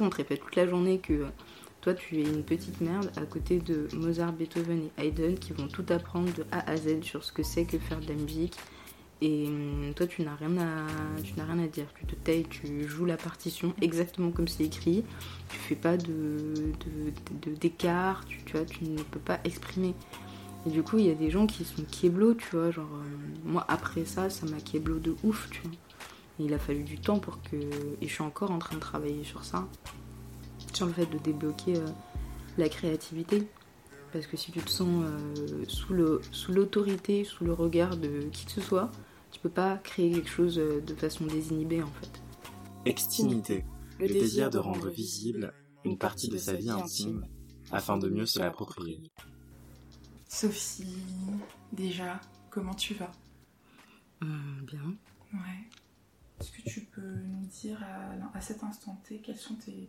On te répète toute la journée que euh, toi tu es une petite merde à côté de Mozart, Beethoven et Haydn qui vont tout apprendre de A à Z sur ce que c'est que faire de la musique. Et hum, toi tu n'as rien à tu dire. Tu te tais, tu joues la partition exactement comme c'est écrit. Tu fais pas de- d'écart. tu, tu vois, tu ne peux pas exprimer. Et du coup, il y a des gens qui sont kieblo, tu vois. Genre, euh, moi, après ça, ça m'a kieblo de ouf, tu vois. Et il a fallu du temps pour que. Et je suis encore en train de travailler sur ça. Sur le fait de débloquer euh, la créativité. Parce que si tu te sens euh, sous l'autorité, sous, le regard de qui que ce soit, tu peux pas créer quelque chose de façon désinhibée, en fait. Extimité, le désir de rendre visible une partie de sa vie intime afin de mieux se l'approprier. Sophie, déjà, comment tu vas? Hum, bien. Ouais. Est-ce que tu peux nous dire à, à cet instant T quels sont tes,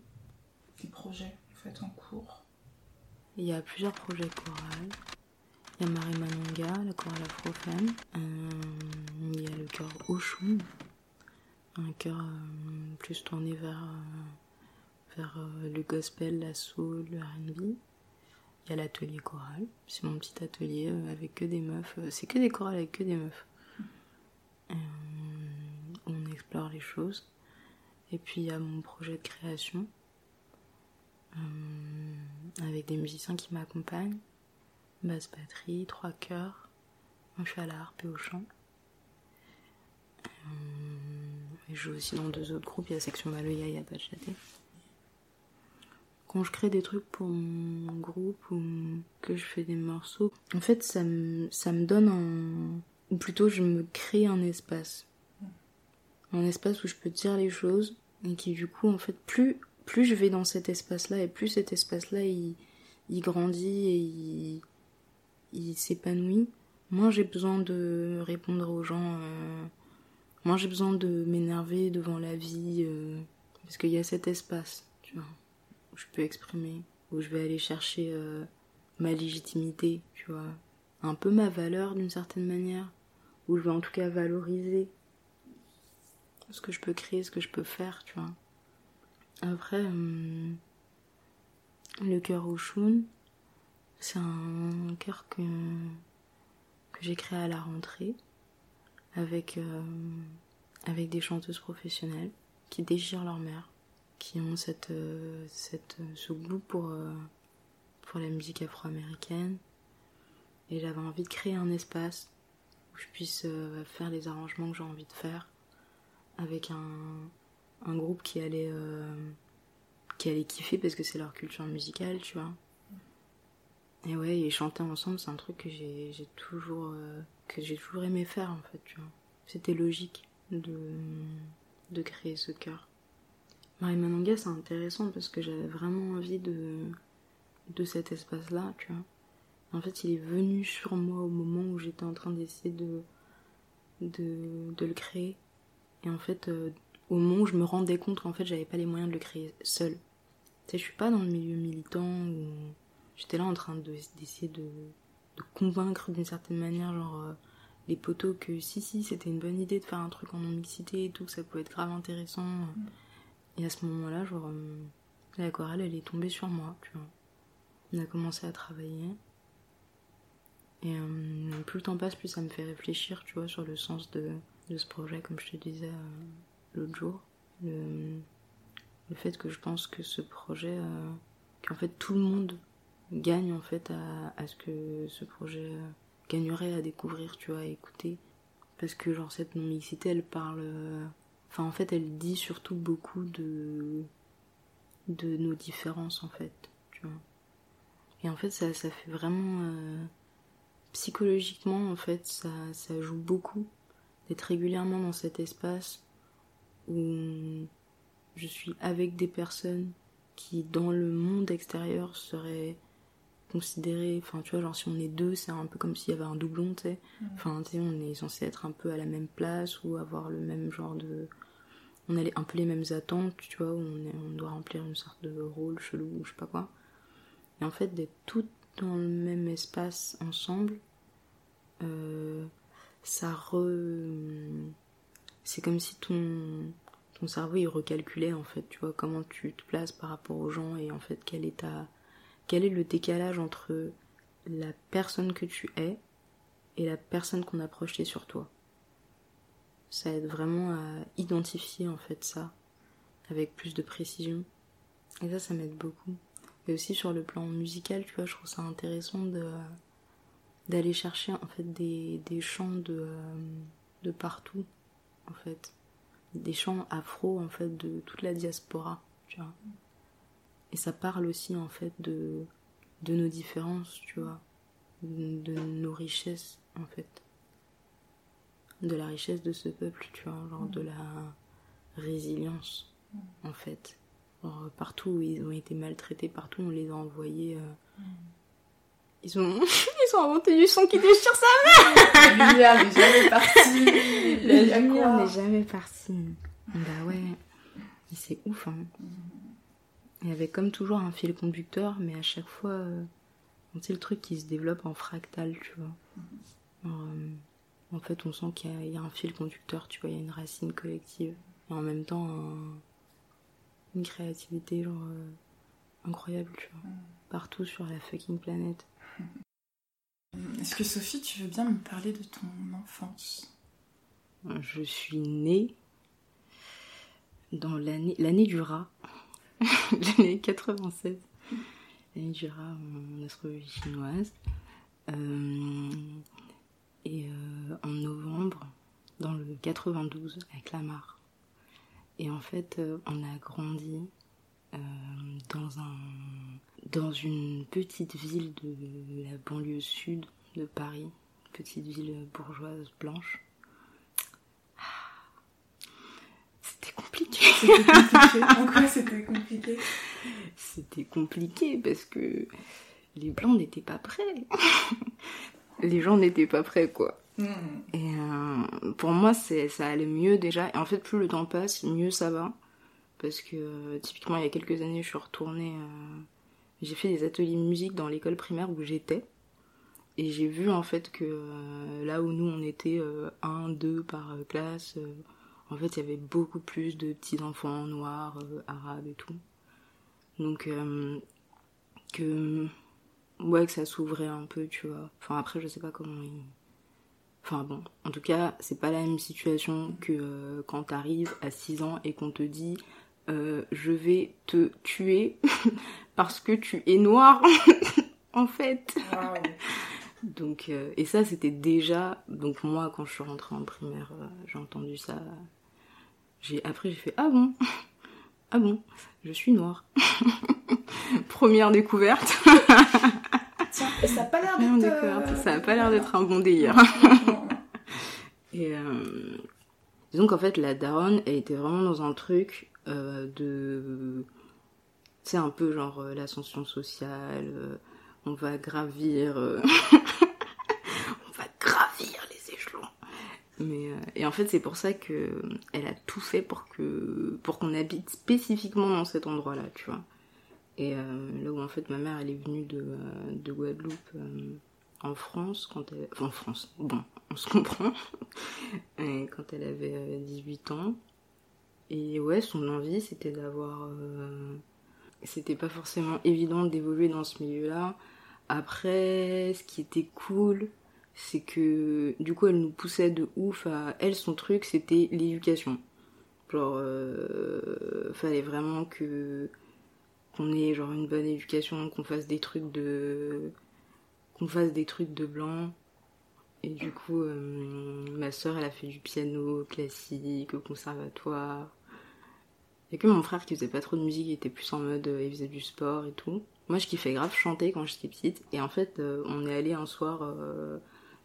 tes projets en fait en cours? Il y a plusieurs projets chorales. Il y a Marie Manonga, la chorale afro-femme. Euh, il y a le chœur Oshun, un chœur euh, plus tourné vers, euh, vers euh, le gospel, la soul, le R&B. Il y a l'atelier choral, c'est mon petit atelier euh, avec que des meufs. Euh, C'est que des chorales avec que des meufs. Euh, on explore les choses. Et puis il y a mon projet de création avec des musiciens qui m'accompagnent. Basse batterie, trois chœurs. Je suis à la harpe et au chant. Je joue aussi dans deux autres groupes, il y a Section Maloya et Apachaté. Quand je crée des trucs pour mon groupe ou que je fais des morceaux, en fait ça me, ça me donne un... Ou plutôt je me crée un espace. Un espace où je peux dire les choses et qui du coup en fait plus plus je vais dans cet espace-là et plus cet espace-là il, il grandit et il, il s'épanouit, moins j'ai besoin de répondre aux gens, euh, moins j'ai besoin de m'énerver devant la vie, euh, parce qu'il y a cet espace, tu vois, je peux exprimer, où je vais aller chercher euh, ma légitimité, tu vois, un peu ma valeur d'une certaine manière, où je vais en tout cas valoriser ce que je peux créer, ce que je peux faire, tu vois. Après, hum, le cœur choun, c'est un cœur que, j'ai créé à la rentrée euh, avec des chanteuses professionnelles qui déchirent leur mère, qui ont cette, euh, cette, ce goût pour, euh, pour la musique afro-américaine. Et j'avais envie de créer un espace où je puisse euh, faire les arrangements que j'ai envie de faire avec un, un groupe qui allait euh, qui allait kiffer parce que c'est leur culture musicale tu vois. Et ouais et chanter ensemble c'est un truc que j'ai j'ai toujours euh, que j'ai toujours aimé faire en fait tu vois. C'était logique de de créer ce chœur Marie Manonga c'est intéressant parce que j'avais vraiment envie de cet espace là tu vois en fait il est venu sur moi au moment où j'étais en train d'essayer de le créer et en fait, euh, au moment où je me rendais compte qu'en fait, j'avais pas les moyens de le créer seule. Tu sais, je suis pas dans le milieu militant où j'étais là en train de- d'essayer de, de convaincre d'une certaine manière, genre, euh, les poteaux que si, si, c'était une bonne idée de faire un truc en non-mixité et tout, que ça pouvait être grave intéressant. Et à ce moment-là, genre, euh, l'aquarelle, elle est tombée sur moi, tu vois. On a commencé à travailler. Et euh, plus le temps passe, plus ça me fait réfléchir, tu vois, sur le sens de, de ce projet, comme je te disais euh, l'autre jour. Le, le fait que je pense que ce projet, euh, qu'en fait tout le monde gagne en fait à, à ce que ce projet gagnerait à découvrir, tu vois, à écouter. Parce que genre cette non-mixité, elle parle... Enfin en fait, elle dit surtout beaucoup de de nos différences en fait, tu vois. Et en fait, ça, ça fait vraiment. euh, psychologiquement, en fait, ça, ça joue beaucoup d'être régulièrement dans cet espace où je suis avec des personnes qui, dans le monde extérieur, seraient considérées. Enfin, tu vois, genre, si on est deux, c'est un peu comme s'il y avait un doublon, tu sais. Enfin, tu sais, on est censé être un peu à la même place ou avoir le même genre de. On a un peu les mêmes attentes, tu vois, où on, est- on doit remplir une sorte de rôle chelou ou je sais pas quoi. Et en fait, d'être toutes dans le même espace ensemble, euh, ça re. C'est comme si ton, ton cerveau il recalculait en fait, tu vois, comment tu te places par rapport aux gens et en fait, quel est, ta, quel est le décalage entre la personne que tu es et la personne qu'on a projetée sur toi? Ça aide vraiment à identifier en fait ça avec plus de précision. Et ça, ça m'aide beaucoup. Et aussi sur le plan musical, tu vois, je trouve ça intéressant de d'aller chercher en fait des, chants de, euh, de partout, en fait. Des chants afro, en fait, de toute la diaspora. Et ça parle aussi, en fait, de, de nos différences, tu vois. De, de nos richesses, en fait. De la richesse de ce peuple, tu vois, genre de la résilience, en fait. Partout où ils ont été maltraités, partout on les a envoyés. euh, Ils ont ils ont inventé du son qui déchire ça. La lumière n'est jamais partie. La lumière n'est jamais partie. Bah ouais. C'est ouf, hein. Il y avait comme toujours un fil conducteur, mais à chaque fois, euh, c'est le truc qui se développe en fractal, tu vois. Genre, euh, en fait, on sent qu'il y, a- il y a un fil conducteur, tu vois, il y a une racine collective. Et en même temps, un- une créativité, genre, euh, incroyable, tu vois. Partout sur la fucking planète. Est-ce que Sophie, tu veux bien me parler de ton enfance? Je suis née dans l'année du rat, l'année 96, l'année du rat en astrologie chinoise. Euh, et euh, en novembre, dans le 92, à Clamart. Et en fait, euh, on a grandi dans, un, dans une petite ville de la banlieue sud de Paris, petite ville bourgeoise blanche. C'était compliqué. C'était compliqué. En quoi c'était compliqué? C'était compliqué parce que les blancs n'étaient pas prêts. les gens n'étaient pas prêts, quoi. Hmm. Et euh, pour moi, ça allait mieux déjà. Et en fait, plus le temps passe, mieux ça va. Parce que euh, typiquement, il y a quelques années, je suis retournée. euh, j'ai fait des ateliers musique dans l'école primaire où j'étais. Et j'ai vu en fait que euh, là où nous on était un, deux par classe, en fait il y avait beaucoup plus de petits enfants noirs, euh, arabes et tout. Donc euh, que ouais que ça s'ouvrait un peu, tu vois. Enfin après je sais pas comment ils Enfin bon, en tout cas, c'est pas la même situation que euh, quand t'arrives à 6 ans et qu'on te dit euh, je vais te tuer parce que tu es noir en fait. Donc euh, et ça c'était déjà donc moi quand je suis rentrée en primaire, euh, j'ai entendu ça. J'ai après j'ai fait ah bon? Ah bon? Je suis noire. Première découverte. Tiens, et ça a pas l'air d'être. euh, Ça a pas l'air d'être un bon délire. Et euh, disons qu'en fait, la daronne, elle était vraiment dans un truc euh, de. C'est un peu genre euh, l'ascension sociale, on va gravir. euh, on va gravir les échelons. Euh, et en fait, c'est pour ça que elle a tout fait pour que pour qu'on habite spécifiquement dans cet endroit-là, tu vois. Et euh, là où en fait ma mère, elle est venue de, euh, de Guadeloupe en France, quand elle... enfin, en France, bon, on se comprend, quand elle avait euh, 18 ans. Et ouais, son envie, c'était d'avoir... C'était pas forcément évident d'évoluer dans ce milieu-là. Après, ce qui était cool, c'est que du coup, elle nous poussait de ouf à... Elle, son truc, c'était l'éducation. Genre, euh, fallait vraiment que qu'on ait genre une bonne éducation, qu'on fasse des trucs de qu'on fasse des trucs de blanc. Et du coup, euh, ma soeur, elle a fait du piano classique au conservatoire. Il y a que mon frère qui faisait pas trop de musique, il était plus en mode, euh, il faisait du sport et tout. moi je kiffais grave chanter quand j'étais petite et en fait euh, on est allé un soir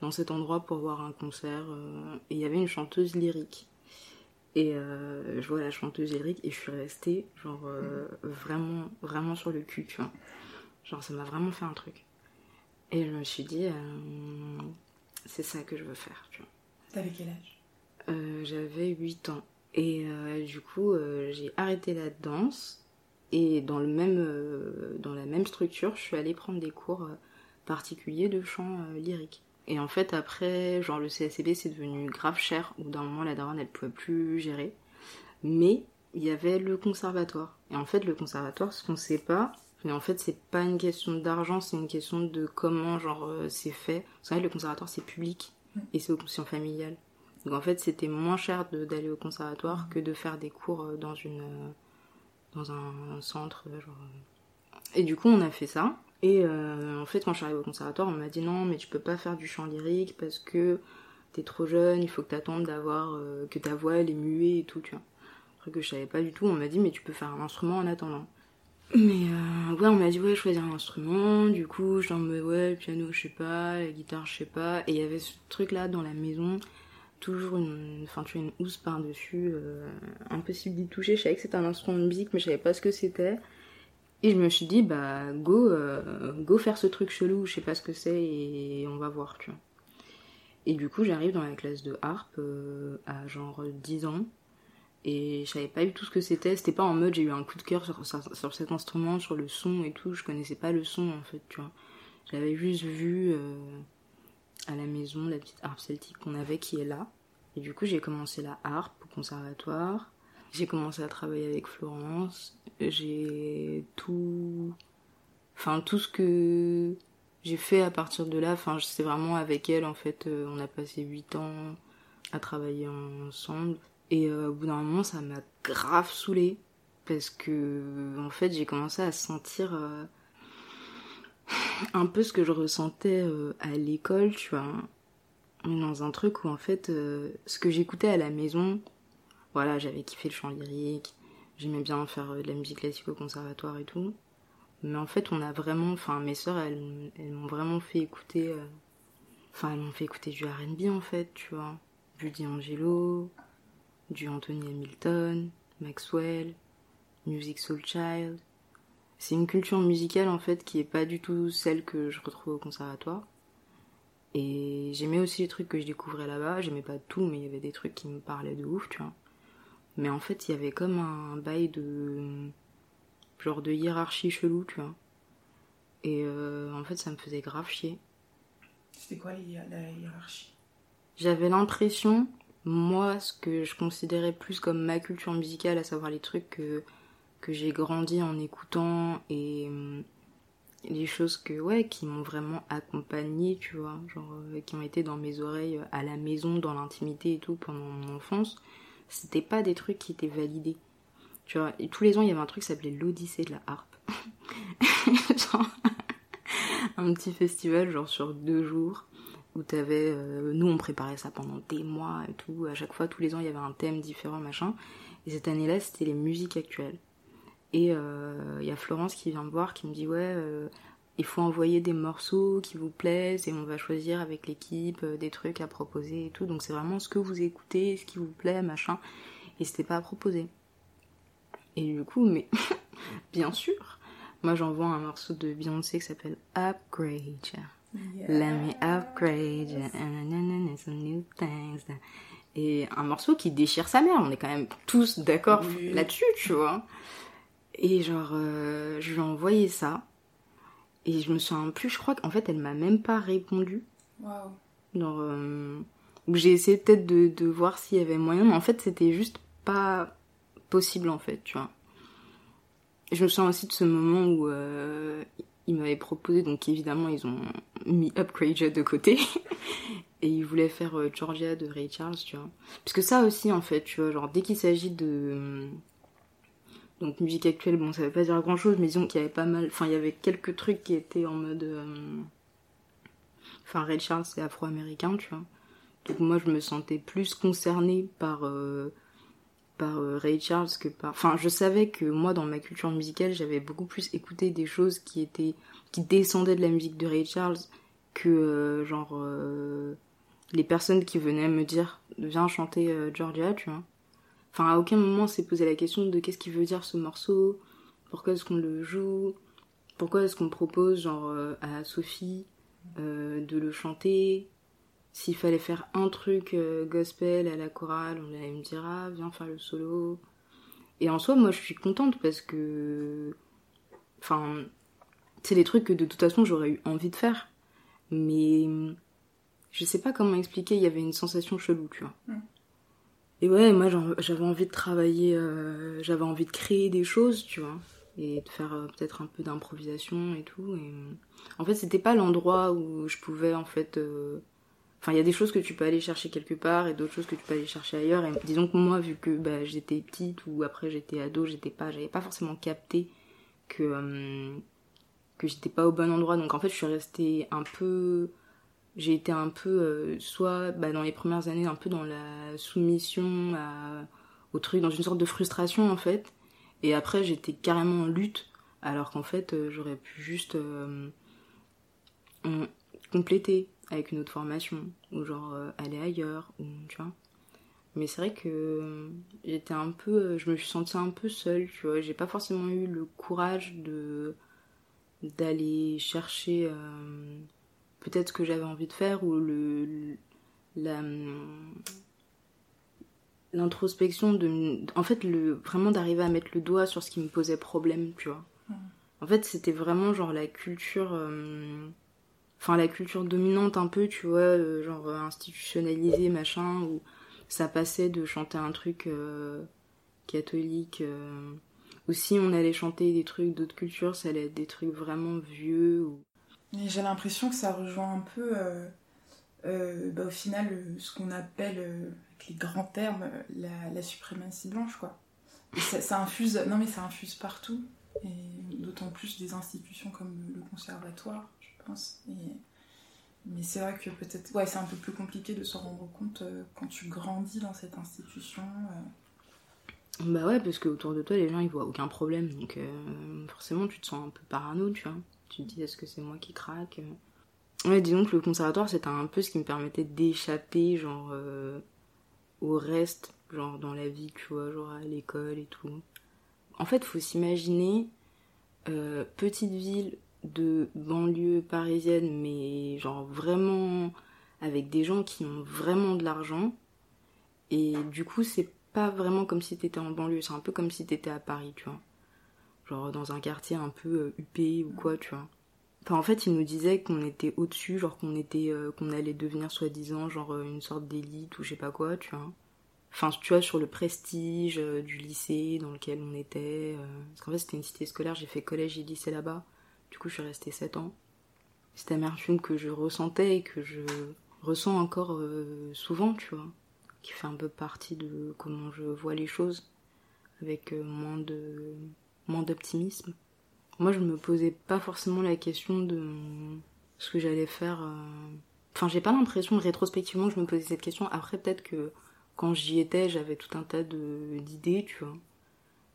dans cet endroit pour voir un concert euh, et il y avait une chanteuse lyrique. Et je vois la chanteuse lyrique et je suis restée genre vraiment vraiment sur le cul tu vois. Genre ça m'a vraiment fait un truc. Et je me suis dit c'est ça que je veux faire tu vois. T'avais quel âge? J'avais 8 ans. Et du coup j'ai arrêté la danse et dans, le même, euh, dans la même structure, je suis allée prendre des cours euh, particuliers de chant euh, lyrique. Et en fait, après, genre le CSCB, c'est devenu grave cher, où d'un moment, la daronne, elle pouvait plus gérer. Mais il y avait le conservatoire. Et en fait, le conservatoire, ce qu'on sait pas, mais en fait, c'est pas une question d'argent, c'est une question de comment, genre, c'est fait. Vous savez, le conservatoire, c'est public et c'est option familiale. Donc en fait, c'était moins cher d'aller au conservatoire que de faire des cours dans une dans un, centre. Genre... Et du coup, on a fait ça. Et euh, en fait, quand je suis arrivée au conservatoire, on m'a dit non, mais tu peux pas faire du chant lyrique parce que t'es trop jeune, il faut que t'attendes d'avoir euh, que ta voix elle est muée et tout, tu vois. Truc que je savais pas du tout. On m'a dit mais tu peux faire un instrument en attendant. Mais euh, ouais, on m'a dit ouais, choisir un instrument. Du coup, je me ouais, le piano, je sais pas, la guitare, je sais pas. Et il y avait ce truc là dans la maison toujours une, enfin tu as une housse par-dessus, euh, impossible d'y toucher. Je savais que c'était un instrument de musique, mais je savais pas ce que c'était. Et je me suis dit, bah go, euh, go faire ce truc chelou, je sais pas ce que c'est et on va voir, tu vois. Et du coup, j'arrive dans la classe de harpe euh, à genre 10 ans et je savais pas du tout ce que c'était. C'était pas en mode j'ai eu un coup de cœur sur, sur, cet instrument, sur le son et tout. Je connaissais pas le son en fait, tu vois. J'avais juste vu à la maison la petite harpe celtique qu'on avait qui est là. Et du coup, j'ai commencé la harpe au conservatoire. J'ai commencé à travailler avec Florence. J'ai tout. Enfin, tout ce que j'ai fait à partir de là, enfin, c'est vraiment avec elle en fait. Euh, on a passé 8 ans à travailler ensemble. Et euh, au bout d'un moment, ça m'a grave saoulée. Parce que, en fait, j'ai commencé à sentir. Euh, un peu ce que je ressentais à l'école, tu vois. Dans un truc où en fait, ce que j'écoutais à la maison, voilà, j'avais kiffé le chant lyrique, j'aimais bien faire euh, de la musique classique au conservatoire et tout. Mais en fait, on a vraiment, enfin, mes sœurs, elles, m'ont vraiment fait écouter, enfin, elles m'ont fait écouter du RB en fait, tu vois. Du D'Angelo, du Anthony Hamilton, Maxwell, Music Soul Child. C'est une culture musicale en fait qui est pas du tout celle que je retrouve au conservatoire. Et j'aimais aussi les trucs que je découvrais là-bas. J'aimais pas tout, mais il y avait des trucs qui me parlaient de ouf, tu vois. Mais en fait, il y avait comme un bail de. genre de hiérarchie chelou, tu vois. Et euh, en fait, ça me faisait grave chier. C'était quoi la hiérarchie? J'avais l'impression, moi, ce que je considérais plus comme ma culture musicale, à savoir les trucs que que j'ai grandi en écoutant et hum, les choses que ouais qui m'ont vraiment accompagnée tu vois genre euh, qui ont été dans mes oreilles euh, à la maison dans l'intimité et tout pendant mon enfance c'était pas des trucs qui étaient validés. Tu vois tous les ans il y avait un truc qui s'appelait l'Odyssée de la harpe. Un petit festival genre sur deux jours où t'avais euh, nous on préparait ça pendant des mois et tout. À chaque fois tous les ans il y avait un thème différent machin. Et cette année là c'était les musiques actuelles. Et il euh, y a Florence qui vient me voir, qui me dit ouais, euh, il faut envoyer des morceaux qui vous plaisent et on va choisir avec l'équipe euh, des trucs à proposer et tout. Donc c'est vraiment ce que vous écoutez, ce qui vous plaît, machin. Et c'était pas à proposer. Et du coup, mais bien sûr, moi j'envoie un morceau de Beyoncé qui s'appelle Upgrade. Let me upgrade some new things. Et un morceau qui déchire sa mère, on est quand même tous d'accord là-dessus, tu vois. Et genre, euh, je lui ai envoyé ça. Et je me souviens plus, je crois qu'en fait, elle m'a même pas répondu. Waouh. Genre, euh, j'ai essayé peut-être de, de voir s'il y avait moyen, mais en fait, c'était juste pas possible, en fait, tu vois. je me souviens aussi de ce moment où euh, ils m'avaient proposé, donc évidemment, ils ont mis Upgrade de côté. et ils voulaient faire euh, Georgia de Ray Charles, tu vois. Parce que ça aussi, en fait, tu vois, genre, dès qu'il s'agit de donc musique actuelle, bon, ça veut pas dire grand chose, mais disons qu'il y avait pas mal. Enfin, il y avait quelques trucs qui étaient en mode. Euh, enfin, Red Charles, c'est afro-américain, tu vois. Donc moi, je me sentais plus concernée par, euh, par euh, Ray Charles que par. Enfin, je savais que moi, dans ma culture musicale, j'avais beaucoup plus écouté des choses qui étaient. qui descendaient de la musique de Ray Charles que, genre, les personnes qui venaient me dire viens chanter Georgia, tu vois. Enfin, à aucun moment s'est posé la question de qu'est-ce qu'il veut dire ce morceau, pourquoi est-ce qu'on le joue, pourquoi est-ce qu'on propose, genre, à Sophie de le chanter, s'il fallait faire un truc euh, gospel à la chorale, on allait me dire ah viens faire le solo. Et en soi, moi je suis contente parce que. Enfin, c'est des trucs que de toute façon j'aurais eu envie de faire. Mais je sais pas comment expliquer, il y avait une sensation chelou, tu vois. Mm. Et ouais, moi j'avais envie de travailler, euh, j'avais envie de créer des choses, tu vois. Et de faire euh, peut-être un peu d'improvisation et tout. Et... En fait, c'était pas l'endroit où je pouvais en fait Enfin, il y a des choses que tu peux aller chercher quelque part et d'autres choses que tu peux aller chercher ailleurs. Et disons que moi, vu que bah, j'étais petite ou après j'étais ado, j'étais pas, j'avais pas forcément capté que euh, que j'étais pas au bon endroit. Donc en fait, je suis restée un peu, j'ai été un peu, euh, soit bah, dans les premières années, un peu dans la soumission au truc, dans une sorte de frustration en fait. Et après, j'étais carrément en lutte, alors qu'en fait, euh, j'aurais pu juste compléter avec une autre formation ou genre euh, aller ailleurs ou tu vois mais c'est vrai que euh, j'étais un peu euh, je me suis sentie un peu seule tu vois j'ai pas forcément eu le courage de d'aller chercher peut-être ce que j'avais envie de faire ou le la l'introspection de en fait le vraiment d'arriver à mettre le doigt sur ce qui me posait problème tu vois mmh. en fait c'était vraiment genre la culture enfin la culture dominante un peu, tu vois, euh, genre euh, institutionnalisée, machin, où ça passait de chanter un truc euh, catholique. ou si on allait chanter des trucs d'autres cultures, ça allait être des trucs vraiment vieux. Ou... j'ai l'impression que ça rejoint un peu, bah, au final, ce qu'on appelle, avec les grands termes, la, suprématie blanche, quoi. ça, infuse, non mais ça infuse partout, d'autant plus des institutions comme le conservatoire pense. Mais c'est vrai que peut-être. Ouais, c'est un peu plus compliqué de se rendre compte euh, quand tu grandis dans cette institution. Euh. Bah ouais, parce que autour de toi, les gens ils voient aucun problème. Donc euh, forcément, tu te sens un peu parano, tu vois. Tu te dis, est-ce que c'est moi qui craque? Ouais, disons que le conservatoire, c'était un peu ce qui me permettait d'échapper, genre, au reste, genre dans la vie, tu vois, genre à l'école et tout. En fait, faut s'imaginer, petite ville de banlieue parisienne, mais genre vraiment avec des gens qui ont vraiment de l'argent. Et du coup, c'est pas vraiment comme si t'étais en banlieue, c'est un peu comme si t'étais à Paris, tu vois. Genre dans un quartier un peu euh, huppé ou quoi, tu vois. Enfin, en fait, ils nous disaient qu'on était au-dessus, genre qu'on était, euh, qu'on allait devenir soi-disant, genre euh, une sorte d'élite ou je sais pas quoi, tu vois. Enfin, tu vois, sur le prestige du lycée dans lequel on était. parce qu'en fait, c'était une cité scolaire, j'ai fait collège et lycée là-bas. Du coup, je suis restée 7 ans. Cette amertume que je ressentais et que je ressens encore souvent, tu vois, qui fait un peu partie de comment je vois les choses, avec moins de moins d'optimisme. Moi, je me posais pas forcément la question de ce que j'allais faire. Euh, enfin, j'ai pas l'impression rétrospectivement que je me posais cette question. Après, peut-être que quand j'y étais, j'avais tout un tas d'idées, tu vois.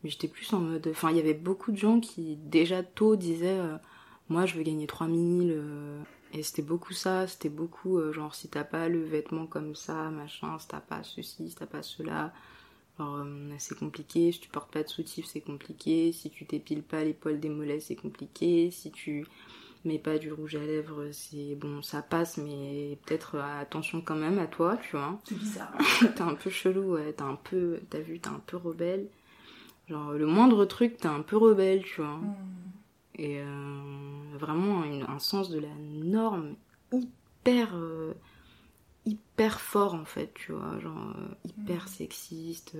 Mais j'étais plus en mode. Enfin, il y avait beaucoup de gens qui, déjà tôt, disaient euh, Moi, je veux gagner 3000. Euh, et c'était beaucoup ça. C'était beaucoup, genre, si t'as pas le vêtement comme ça, machin, si t'as pas ceci, si t'as pas cela. Alors, c'est compliqué. Si tu portes pas de soutif, c'est compliqué. Si tu t'épiles pas les poils des mollets, c'est compliqué. Si tu mets pas du rouge à lèvres, c'est bon, ça passe, mais peut-être attention quand même à toi, tu vois. C'est bizarre. t'es un peu chelou, ouais. T'as un peu, t'as vu, t'es un peu rebelle. Genre, le moindre truc, t'es un peu rebelle, tu vois. Hmm. Et euh, vraiment un sens de la norme hyper, euh, hyper fort, en fait, tu vois. Genre, euh, hyper hmm. sexiste.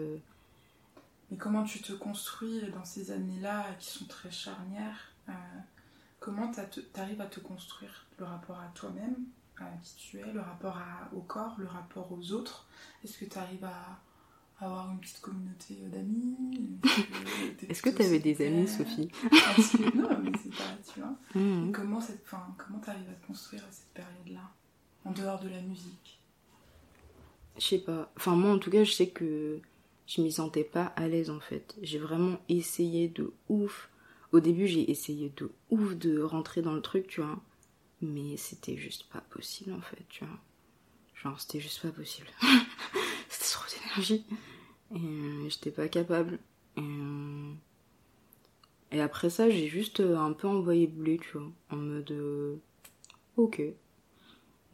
Mais comment tu te construis dans ces années-là qui sont très charnières Comment t'arrives à te construire le rapport à toi-même, à qui tu es, le rapport au corps, le rapport aux autres? Est-ce que tu arrives à avoir une petite communauté d'amis? Est-ce que tu avais des amis, Sophie? Non, mais c'est pas, tu vois. Mmh. Comment comment t'arrives à te construire à cette période-là, en dehors de la musique? Je sais pas. Enfin, moi, en tout cas, je sais que je m'y sentais pas à l'aise en fait. J'ai vraiment essayé de ouf. Au début, j'ai essayé de ouf de rentrer dans le truc, tu vois. Mais c'était juste pas possible en fait, tu vois. Genre, c'était juste pas possible. c'était trop d'énergie. Et euh, j'étais pas capable. Et, euh, et, après ça, j'ai juste euh, un peu envoyé blé, tu vois. En mode. ok.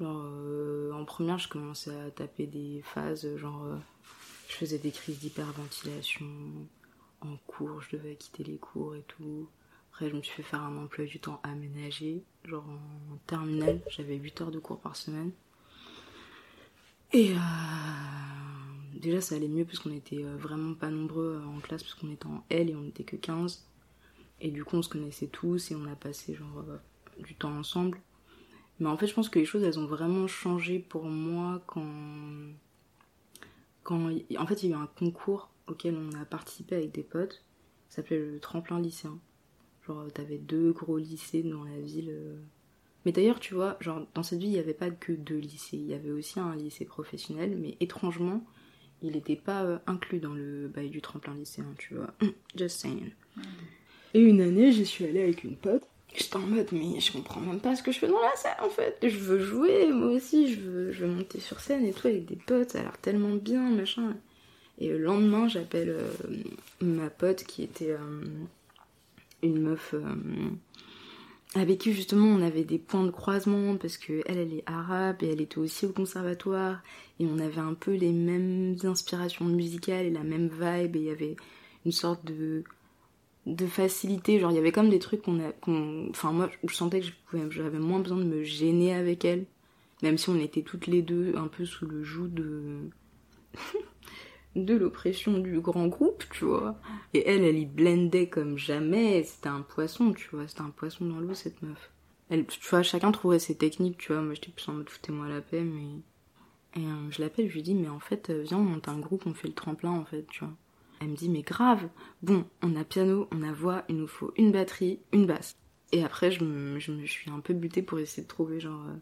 Genre, en première, je commençais à taper des phases, genre. je faisais des crises d'hyperventilation. En cours, je devais quitter les cours et tout. Après, je me suis fait faire un emploi du temps aménagé. Genre en terminale, j'avais 8 heures de cours par semaine. Et euh, déjà, ça allait mieux parce qu'on était euh, vraiment pas nombreux euh, en classe, parce qu'on était en L et on n'était que 15. Et du coup, on se connaissait tous et on a passé genre du temps ensemble. Mais en fait, je pense que les choses, elles ont vraiment changé pour moi quand. quand en fait, il y a eu un concours auquel on a participé avec des potes. Ça s'appelait le tremplin lycéen. Genre, t'avais deux gros lycées dans la ville. Euh. Mais d'ailleurs, tu vois, genre, dans cette ville, il n'y avait pas que deux lycées. Il y avait aussi un lycée professionnel, mais étrangement, il n'était pas euh, inclus dans le bail du tremplin lycéen, tu vois. Just saying. Et une année, j'y suis allée avec une pote. J'étais en mode, mais je comprends même pas ce que je fais dans la salle en fait. Je veux jouer, moi aussi, je veux, je veux monter sur scène et tout avec des potes, ça a l'air tellement bien, machin. Et le lendemain, j'appelle euh, ma pote qui était une meuf euh, avec qui justement on avait des points de croisement parce que elle elle est arabe et elle était aussi au conservatoire et on avait un peu les mêmes inspirations musicales et la même vibe et il y avait une sorte de de facilité genre il y avait comme des trucs qu'on a enfin moi je sentais que j'avais moins besoin de me gêner avec elle même si on était toutes les deux un peu sous le joug de de l'oppression du grand groupe, tu vois. Et elle, elle y blendait comme jamais. C'était un poisson, tu vois. C'était un poisson dans l'eau, cette meuf. Elle, tu vois, chacun trouvait ses techniques, tu vois. Moi, j'étais plus en mode foutez-moi la paix, mais. Et euh, je l'appelle, je lui dis, mais en fait, euh, viens, on monte un groupe, on fait le tremplin, en fait, tu vois. Elle me dit, mais grave. Bon, on a piano, on a voix, il nous faut une batterie, une basse. Et après, je me, je me suis un peu butée pour essayer de trouver, genre, euh,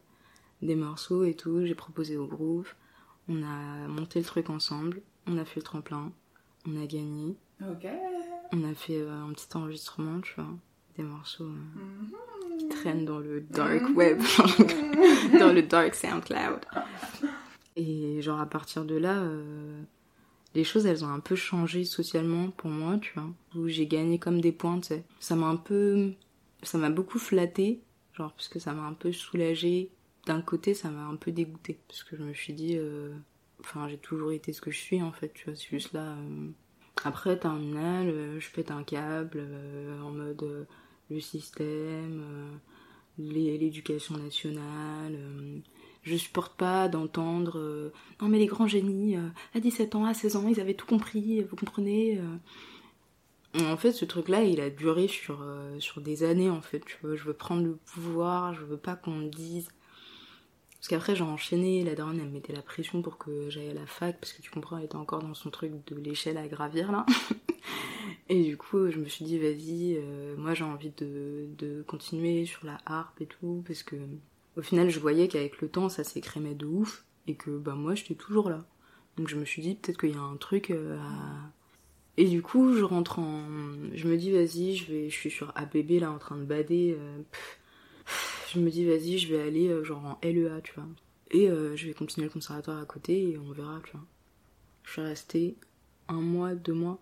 des morceaux et tout. J'ai proposé au groupe. On a monté le truc ensemble on a fait le tremplin, on a gagné. Ok. On a fait euh, un petit enregistrement, tu vois, des morceaux euh, qui traînent dans le dark mhm. web, dans le dark SoundCloud. Et genre à partir de là, euh, les choses elles ont un peu changé socialement pour moi, tu vois, où j'ai gagné comme des points, tu sais. Ça m'a un peu, ça m'a beaucoup flatté, genre parce que ça m'a un peu soulagé. D'un côté, ça m'a un peu dégoûté parce que je me suis dit Enfin, j'ai toujours été ce que je suis en fait, tu vois, c'est juste là. Euh... Après, terminal, euh, je pète un câble euh, en mode euh, le système, l'éducation nationale. Je supporte pas d'entendre non mais les grands génies à 17 ans, à 16 ans, ils avaient tout compris, vous comprenez en fait, ce truc-là, il a duré sur, des années, en fait. Je veux prendre le pouvoir, je veux pas qu'on me dise parce qu'après, j'ai enchaîné, la daronne, elle me mettait la pression pour que j'aille à la fac, parce que tu comprends, elle était encore dans son truc de l'échelle à gravir, là. et du coup, je me suis dit, vas-y, euh, moi j'ai envie de, de, continuer sur la harpe et tout, parce que au final, je voyais qu'avec le temps, ça s'écrémait de ouf, et que bah moi, j'étais toujours là. Donc je me suis dit, peut-être qu'il y a un truc euh, à... Et du coup, je rentre en... Je me dis, vas-y, je vais... Je suis sur ABB, là, en train de bader. Euh, je me dis vas-y je vais aller euh, genre en LEA tu vois et je vais continuer le conservatoire à côté et on verra tu vois je suis restée un mois deux mois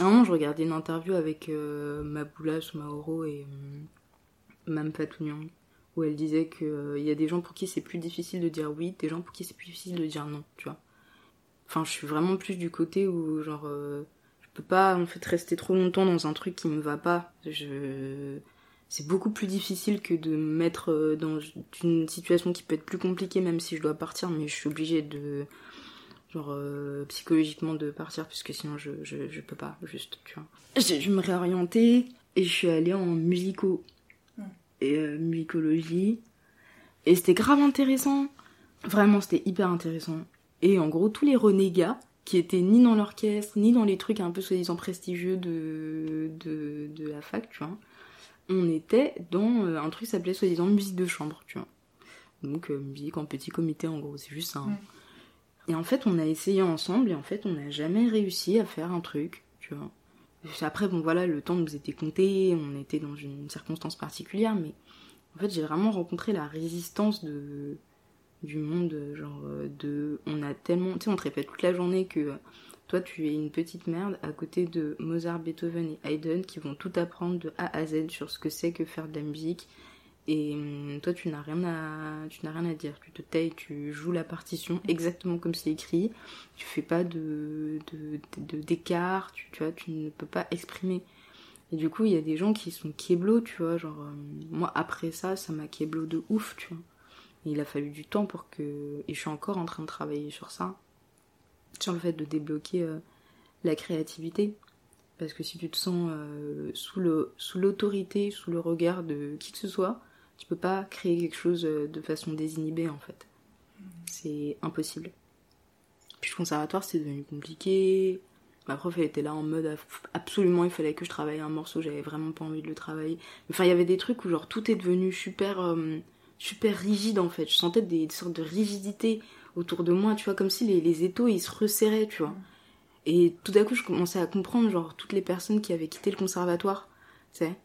à un moment je regardais une interview avec euh, Maboula Soumaoro et euh, Mam où elle disait qu'il il y a des gens pour qui c'est plus difficile de dire oui des gens pour qui c'est plus difficile de dire non tu vois. Enfin je suis vraiment plus du côté où genre je peux pas en fait rester trop longtemps dans un truc qui me va pas. Je c'est beaucoup plus difficile que de me mettre euh, dans une situation qui peut être plus compliquée même si je dois partir mais je suis obligée de genre euh, psychologiquement de partir puisque sinon je, je, je peux pas juste tu vois. Je, me réorientais et je suis allée en musico et euh, musicologie et c'était grave intéressant. Vraiment c'était hyper intéressant. Et en gros tous les renégats qui étaient ni dans l'orchestre ni dans les trucs un peu soi-disant prestigieux de, de, de la fac tu vois on était dans euh, un truc qui s'appelait soi-disant musique de chambre, tu vois. Donc euh, musique en petit comité en gros, c'est juste un... Et en fait, on a essayé ensemble et en fait, on n'a jamais réussi à faire un truc, tu vois. Après, bon voilà, le temps nous était compté, on était dans une circonstance particulière, mais en fait, j'ai vraiment rencontré la résistance de du monde, genre de, on a tellement, tu sais, on te répète toute la journée que toi, tu es une petite merde à côté de Mozart, Beethoven et Haydn qui vont tout apprendre de A à Z sur ce que c'est que faire de la musique et hum, toi, tu n'as rien à, tu n'as rien à dire. Tu te tais, tu joues la partition exactement comme c'est écrit. Tu fais pas de, d'écart. Tu, tu vois, tu ne peux pas exprimer. Et du coup, il y a des gens qui sont kéblo, tu vois. Genre, hum, moi, après ça, ça m'a kéblo de ouf, tu vois. il a fallu du temps pour que, et je suis encore en train de travailler sur ça. Sur le fait de débloquer euh, la créativité. Parce que si tu te sens euh, sous, le, sous l'autorité, sous le regard de qui que ce soit, tu peux pas créer quelque chose euh, de façon désinhibée en fait. C'est impossible. Puis le conservatoire c'est devenu compliqué. Ma prof elle était là en mode absolument il fallait que je travaille un morceau, j'avais vraiment pas envie de le travailler. Enfin il y avait des trucs où genre tout est devenu super euh, super rigide en fait. Je sentais des, sortes de rigidité autour de moi, tu vois, comme si les, les étaux ils se resserraient, tu vois. Et tout d'un coup je commençais à comprendre genre toutes les personnes qui avaient quitté le conservatoire, tu sais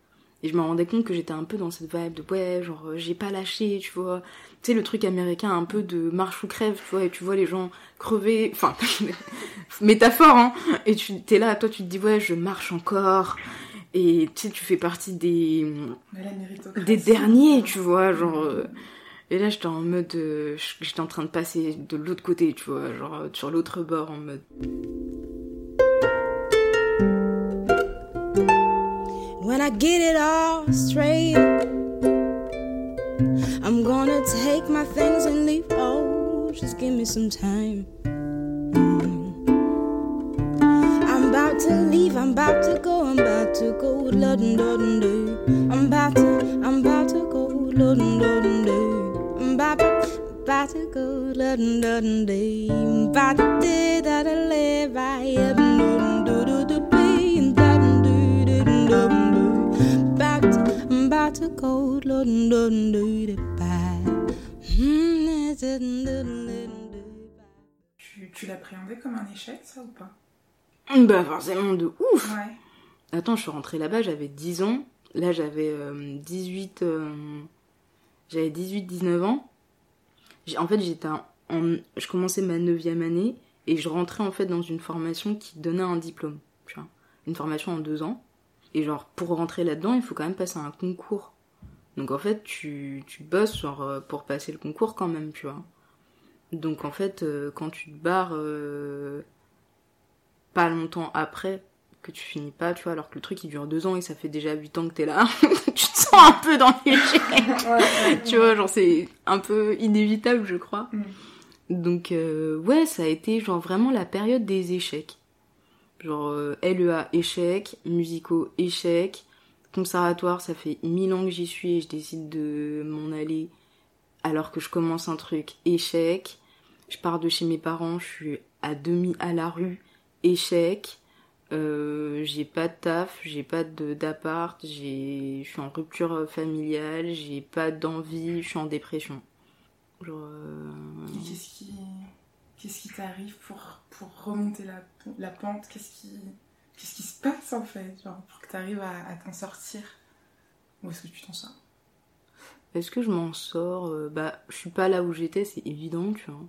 et je me rendais compte que j'étais un peu dans cette vibe de ouais, genre euh, j'ai pas lâché, tu vois. Tu sais, le truc américain un peu de marche ou crève, tu vois, et tu vois les gens crever, enfin, métaphore, hein. Et tu t'es là, toi tu te dis ouais, je marche encore. Et tu sais, tu fais partie des. des derniers, tu vois, genre. Euh, et là, j'étais en mode. Euh, j'étais en train de passer de l'autre côté, tu vois, genre sur l'autre bord, en mode. When I get it all straight, I'm gonna take my things and leave. Oh, just give me some time. Mm. I'm about to leave, I'm about to go, I'm about to go, London, London, I'm about to, I'm about to go, London, London, I'm about to, about to go, London, London, I'm about to, Tu, tu l'appréhendais comme un échec, ça ou pas? Bah forcément de ouf Ouais. Attends, je suis rentrée là-bas, j'avais 10 ans. Là, j'avais 18... Euh, euh, j'avais 18-19 ans. En fait, j'étais en, je commençais ma 9 année et je rentrais en fait dans une formation qui donnait un diplôme. Tu vois. Une formation en deux ans. Et genre, pour rentrer là-dedans, il faut quand même passer un concours. Donc en fait, tu, tu bosses genre, euh, pour passer le concours quand même, tu vois. Donc en fait, euh, quand tu te barres euh, pas longtemps après que tu finis pas, tu vois, alors que le truc il dure deux ans et ça fait déjà huit ans que t'es là, tu te sens un peu dans l'échec. tu vois, genre c'est un peu inévitable, je crois. Mm. Donc ouais, ça a été genre vraiment la période des échecs. Genre euh, LEA échec, musicaux échec, conservatoire ça fait mille ans que j'y suis et je décide de m'en aller alors que je commence un truc échec. Je pars de chez mes parents, je suis à demi à la rue, échec. Euh, j'ai pas de taf, j'ai pas d'appart, je suis en rupture familiale, j'ai pas d'envie, je suis en dépression. Euh... Qu'est-ce qui qui t'arrive pour, remonter la, pente? Qu'est-ce qui se passe en fait pour que tu arrives à, t'en sortir? Où est-ce que tu t'en sors? Est-ce que je m'en sors euh, Bah, je suis pas là où j'étais, c'est évident, tu vois.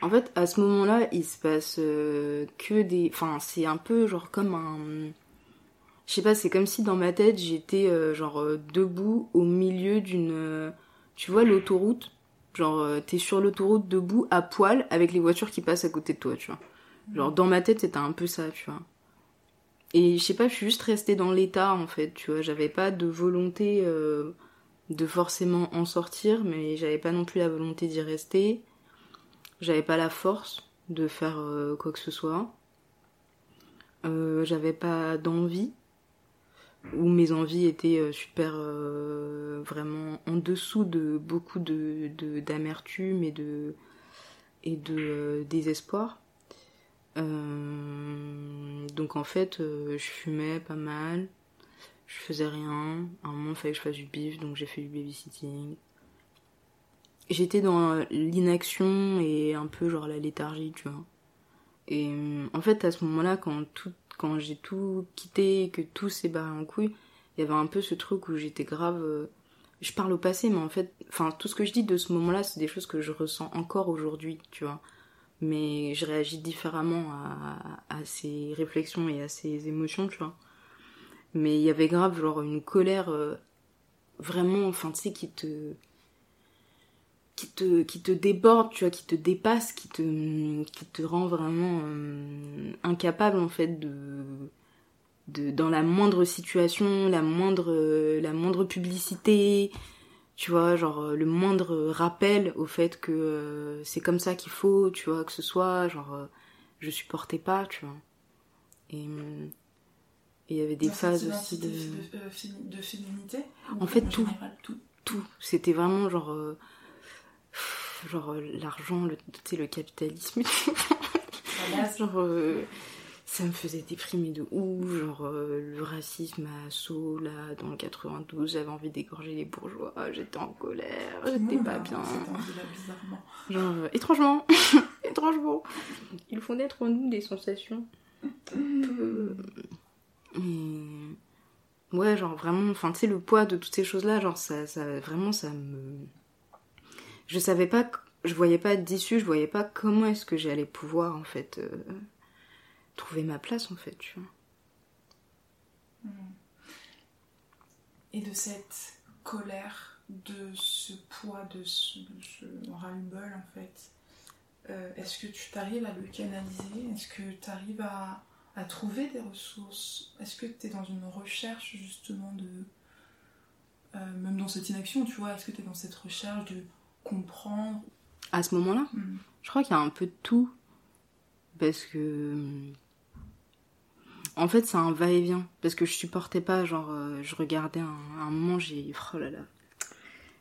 En fait, à ce moment-là, il se passe euh, que des. Enfin, c'est un peu genre comme un. Je sais pas, c'est comme si dans ma tête j'étais euh, genre debout au milieu d'une. Tu vois l'autoroute? Genre, t'es sur l'autoroute debout, à poil, avec les voitures qui passent à côté de toi, tu vois. Genre, dans ma tête, c'était un peu ça, tu vois. Et je sais pas, je suis juste restée dans l'état, en fait, tu vois. J'avais pas de volonté euh, de forcément en sortir, mais j'avais pas non plus la volonté d'y rester. J'avais pas la force de faire euh, quoi que ce soit. j'avais pas d'envie où mes envies étaient euh, super euh, vraiment en dessous de beaucoup de d'amertume et de de euh, donc en fait je fumais pas mal je faisais rien à un moment il fallait que je fasse du bif donc j'ai fait du babysitting j'étais dans l'inaction et un peu genre la léthargie, tu vois. Et euh, en fait, à ce moment-là, quand quand j'ai tout quitté, que tout s'est barré en couille, il y avait un peu ce truc où j'étais grave. euh, je parle au passé, mais en fait, enfin, tout ce que je dis de ce moment-là, c'est des choses que je ressens encore aujourd'hui, tu vois. Mais je réagis différemment à, ces réflexions et à ces émotions, tu vois. Mais il y avait grave, genre, une colère euh, vraiment, enfin, tu sais, qui te déborde, tu vois, qui te dépasse, qui te, rend vraiment euh, incapable en fait de, dans la moindre situation, la moindre publicité, tu vois, genre euh, le moindre rappel au fait que euh, c'est comme ça qu'il faut, tu vois, que ce soit, genre, euh, je supportais pas, tu vois. Et et il y avait des Dans phases aussi de de, de féminité En fait, En tout. général, tout? tout. C'était vraiment genre. euh, genre l'argent, le, le capitalisme. Genre. Euh, ça me faisait déprimer de ouf. Genre euh, le racisme à Sceaux, là, dans le 92, j'avais envie d'égorger les bourgeois. J'étais en colère, j'étais pas bien. Genre, euh, étrangement, étrangement, ils font naître en nous des sensations un peu. Mais. Ouais, genre vraiment, enfin, tu sais, le poids de toutes ces choses-là, genre, ça, ça, vraiment, ça me. Je savais pas, je voyais pas d'issue, je voyais pas comment est-ce que j'allais pouvoir, en fait, euh, trouver ma place, en fait, tu vois. Et de cette colère, de ce poids, de ce, de ce ras-le-bol en fait, euh, est-ce que tu t'arrives à le canaliser? Est-ce que tu arrives à, à trouver des ressources? Est-ce que tu es dans une recherche justement de... euh, même dans cette inaction, tu vois, est-ce que tu es dans cette recherche de comprendre? À ce moment-là, Hmm. Je crois qu'il y a un peu de tout. Parce que. En fait, c'est un va-et-vient. Parce que je supportais pas, genre, euh, je regardais un, un moment, j'ai. Oh là là.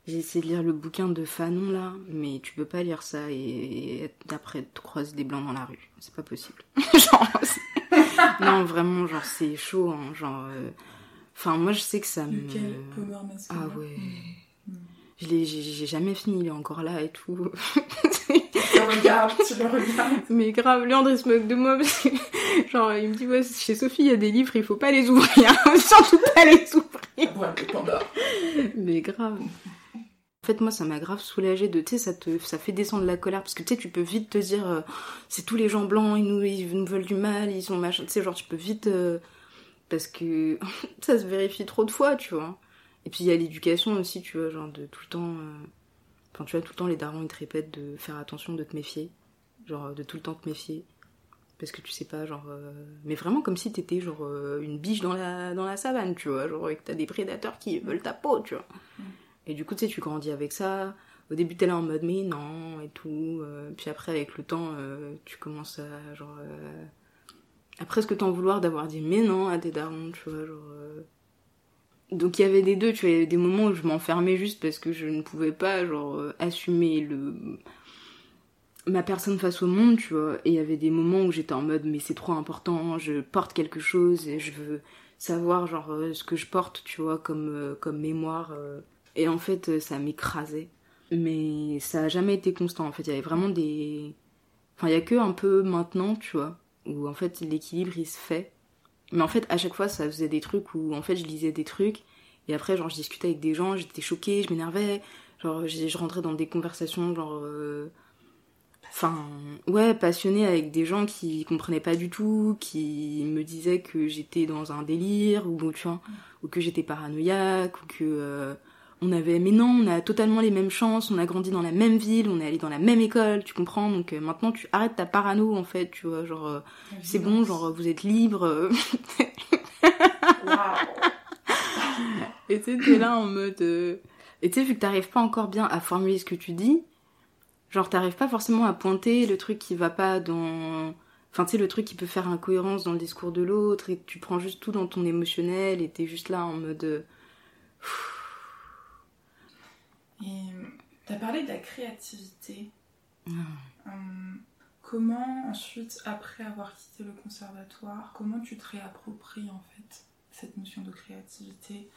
J'ai essayé de lire le bouquin de Fanon, là, mais tu peux pas lire ça et, et après te croiser des blancs dans la rue. C'est pas possible. genre, non, vraiment, genre, c'est chaud, hein, genre. euh, Enfin, moi, je sais que ça me. Ah ouais. Je l'ai- J'ai j'ai jamais fini, il est encore là et tout. Tu le regardes, tu le regardes. Mais grave, Léandre il se moque de moi parce que, genre, il me dit, ouais, chez Sophie, il y a des livres, il faut pas les ouvrir. Surtout pas les ouvrir. Ouais. Mais grave. En fait, moi, ça m'a grave soulagée de, tu sais, ça te, ça fait descendre la colère parce que, tu sais, tu peux vite te dire, euh, c'est tous les gens blancs, ils nous, ils nous veulent du mal, ils sont machin, tu sais, genre, tu peux vite, euh, parce que ça se vérifie trop de fois, tu vois. Et puis, il y a l'éducation aussi, tu vois, genre, de tout le temps, euh, enfin, tu vois, tout le temps, les darons, ils te répètent de faire attention, de te méfier. Genre, de tout le temps te méfier. Parce que tu sais pas, genre. euh, Mais vraiment comme si t'étais, genre, euh, une biche dans la, dans la savane, tu vois. Genre, et que t'as des prédateurs qui veulent ta peau, tu vois. Et du coup, tu sais, tu grandis avec ça. Au début, t'es là en mode, mais non, et tout. euh, puis après, avec le temps, tu commences à, genre. à presque t'en vouloir d'avoir dit, mais non, à tes darons, tu vois, genre. Donc il y avait des deux, tu vois, il y avait des moments où je m'enfermais juste parce que je ne pouvais pas, genre, euh, assumer le ma personne face au monde, tu vois. Et il y avait des moments où j'étais en mode, mais c'est trop important, je porte quelque chose et je veux savoir, genre, euh, ce que je porte, tu vois, comme, euh, comme mémoire. Et en fait, ça m'écrasait. Mais ça a jamais été constant, en fait. Il y avait vraiment des. Enfin, il y a que un peu maintenant, tu vois, où en fait l'équilibre il se fait. Mais en fait, à chaque fois, ça faisait des trucs où en fait je lisais des trucs et après, genre, je discutais avec des gens, j'étais choquée, je m'énervais. Genre, je, rentrais dans des conversations, genre. euh, Enfin, ouais, passionnée avec des gens qui comprenaient pas du tout, qui me disaient que j'étais dans un délire, ou tu vois, ou que j'étais paranoïaque, ou que. euh, on avait, mais non, on a totalement les mêmes chances, on a grandi dans la même ville, on est allé dans la même école, tu comprends Donc euh, maintenant tu arrêtes ta parano en fait, tu vois, genre euh, c'est bon, genre vous êtes libre. euh. Et tu t'es là en mode. euh, Et tu sais, vu que t'arrives pas encore bien à formuler ce que tu dis, genre t'arrives pas forcément à pointer le truc qui va pas dans. Enfin, tu sais, le truc qui peut faire incohérence dans le discours de l'autre, et tu prends juste tout dans ton émotionnel, et t'es juste là en mode. euh, Et tu as parlé de la créativité. Ah. Hum, comment ensuite, après avoir quitté le conservatoire, comment tu te réappropries en fait cette notion de créativité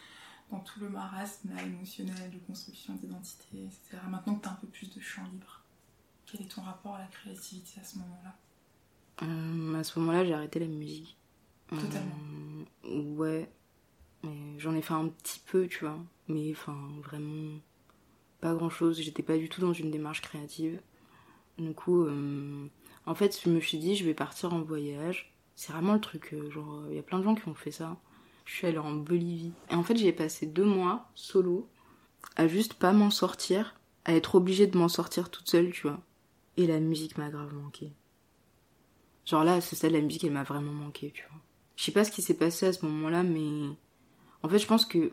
dans tout le marasme émotionnel de construction d'identité, etc. Maintenant que tu as un peu plus de champ libre, quel est ton rapport à la créativité à ce moment-là? Euh, À ce moment-là, j'ai arrêté la musique. Totalement. Euh, ouais, j'en ai fait un petit peu, tu vois. Mais enfin, vraiment, pas grand-chose. J'étais pas du tout dans une démarche créative. Du coup, euh, en fait, je me suis dit, je vais partir en voyage. C'est vraiment le truc, genre, il y a plein de gens qui ont fait ça. Je suis allée en Bolivie. Et en fait, j'ai passé deux mois solo à juste pas m'en sortir, à être obligée de m'en sortir toute seule, tu vois. Et la musique m'a grave manqué. Genre là, c'est ça, la musique, elle m'a vraiment manqué, tu vois. Je sais pas ce qui s'est passé à ce moment-là, mais en fait, je pense que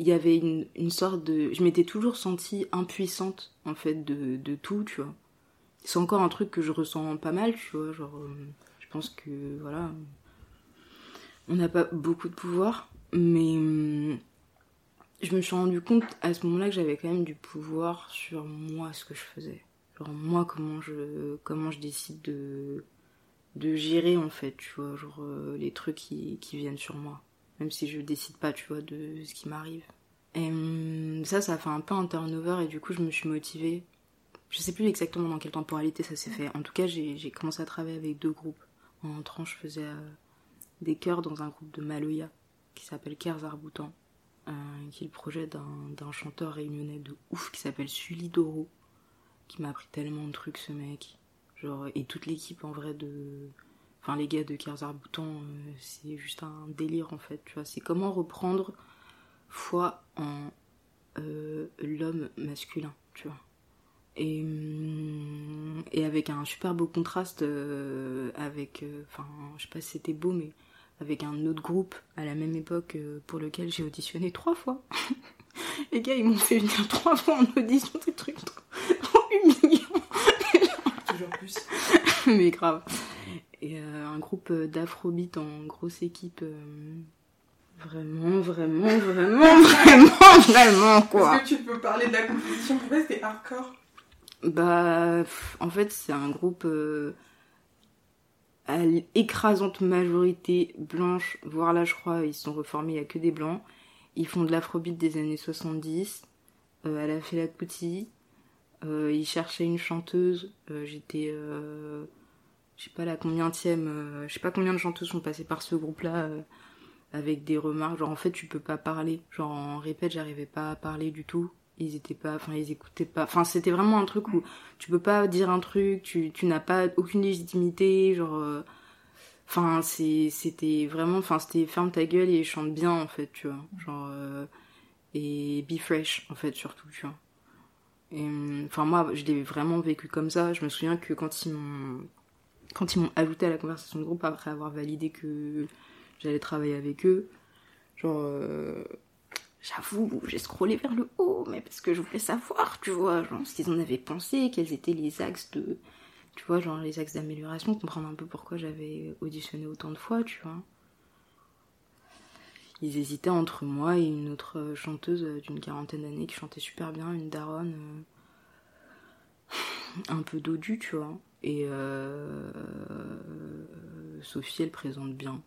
il y avait une, une sorte de. Je m'étais toujours sentie impuissante, en fait, de, de tout, tu vois. C'est encore un truc que je ressens pas mal, tu vois. Genre, euh, je pense que, voilà. On n'a pas beaucoup de pouvoir, mais hum, je me suis rendu compte à ce moment-là que j'avais quand même du pouvoir sur moi, ce que je faisais. Moi, comment je, comment je décide de de gérer en fait, tu vois, genre euh, les trucs qui, qui, viennent sur moi. Même si je décide pas, tu vois, de ce qui m'arrive. Et hum, ça, ça a fait un peu un turnover et du coup je me suis motivée. Je sais plus exactement dans quelle temporalité ça s'est fait. En tout cas, j'ai commencé à travailler avec deux groupes. En entrant, je faisais euh, des chœurs dans un groupe de Maloya qui s'appelle Kers Arboutan, euh, qui est le projet d'un chanteur réunionnais de ouf qui s'appelle Sully Doro, qui m'a appris tellement de trucs ce mec Genre, et toute l'équipe en vrai de. Enfin, les gars de Kerzar Bouton, euh, c'est juste un délire en fait, tu vois. C'est comment reprendre foi en euh, l'homme masculin, tu vois. Et, hum, et avec un super beau contraste euh, avec. Enfin, je sais pas si c'était beau, mais avec un autre groupe à la même époque pour lequel j'ai auditionné trois fois. les gars, ils m'ont fait venir trois fois en audition, des trucs trop, humiliants. mais grave. Et euh, un groupe d'afrobeat en grosse équipe. Euh, vraiment, vraiment, vraiment, vraiment, vraiment, quoi. Est-ce que tu peux parler de la composition Pourquoi c'était hardcore? Bah, en fait, c'est un groupe euh, à l'écrasante majorité blanche, voire là, je crois, ils sont reformés, il n'y a que des blancs. Ils font de l'afrobeat des années 70. elle a fait la Kuti. Euh, il cherchait une chanteuse. Euh, j'étais, euh, je sais pas la je sais pas combien de chanteuses sont passées par ce groupe-là avec des remarques. Genre en fait tu peux pas parler. Genre en répète j'arrivais pas à parler du tout. Ils étaient pas, enfin ils écoutaient pas. Enfin c'était vraiment un truc où tu peux pas dire un truc, tu, tu n'as pas aucune légitimité. Genre Enfin, c'était vraiment, enfin, c'était ferme ta gueule et chante bien, en fait, tu vois. Genre, et be fresh, en fait, surtout, tu vois. Enfin, moi, je l'ai vraiment vécu comme ça. Je me souviens que quand ils m'ont, quand ils m'ont ajouté à la conversation de groupe après avoir validé que j'allais travailler avec eux, genre, euh, j'avoue, j'ai scrollé vers le haut, mais parce que je voulais savoir, tu vois, genre, ce qu'ils en avaient pensé, quels étaient les axes de, tu vois, genre, les axes d'amélioration, comprendre un peu pourquoi j'avais auditionné autant de fois, tu vois ils hésitaient entre moi et une autre chanteuse d'une quarantaine d'années qui chantait super bien, une daronne euh, un peu dodue, tu vois. Et euh, Sophie, elle présente bien.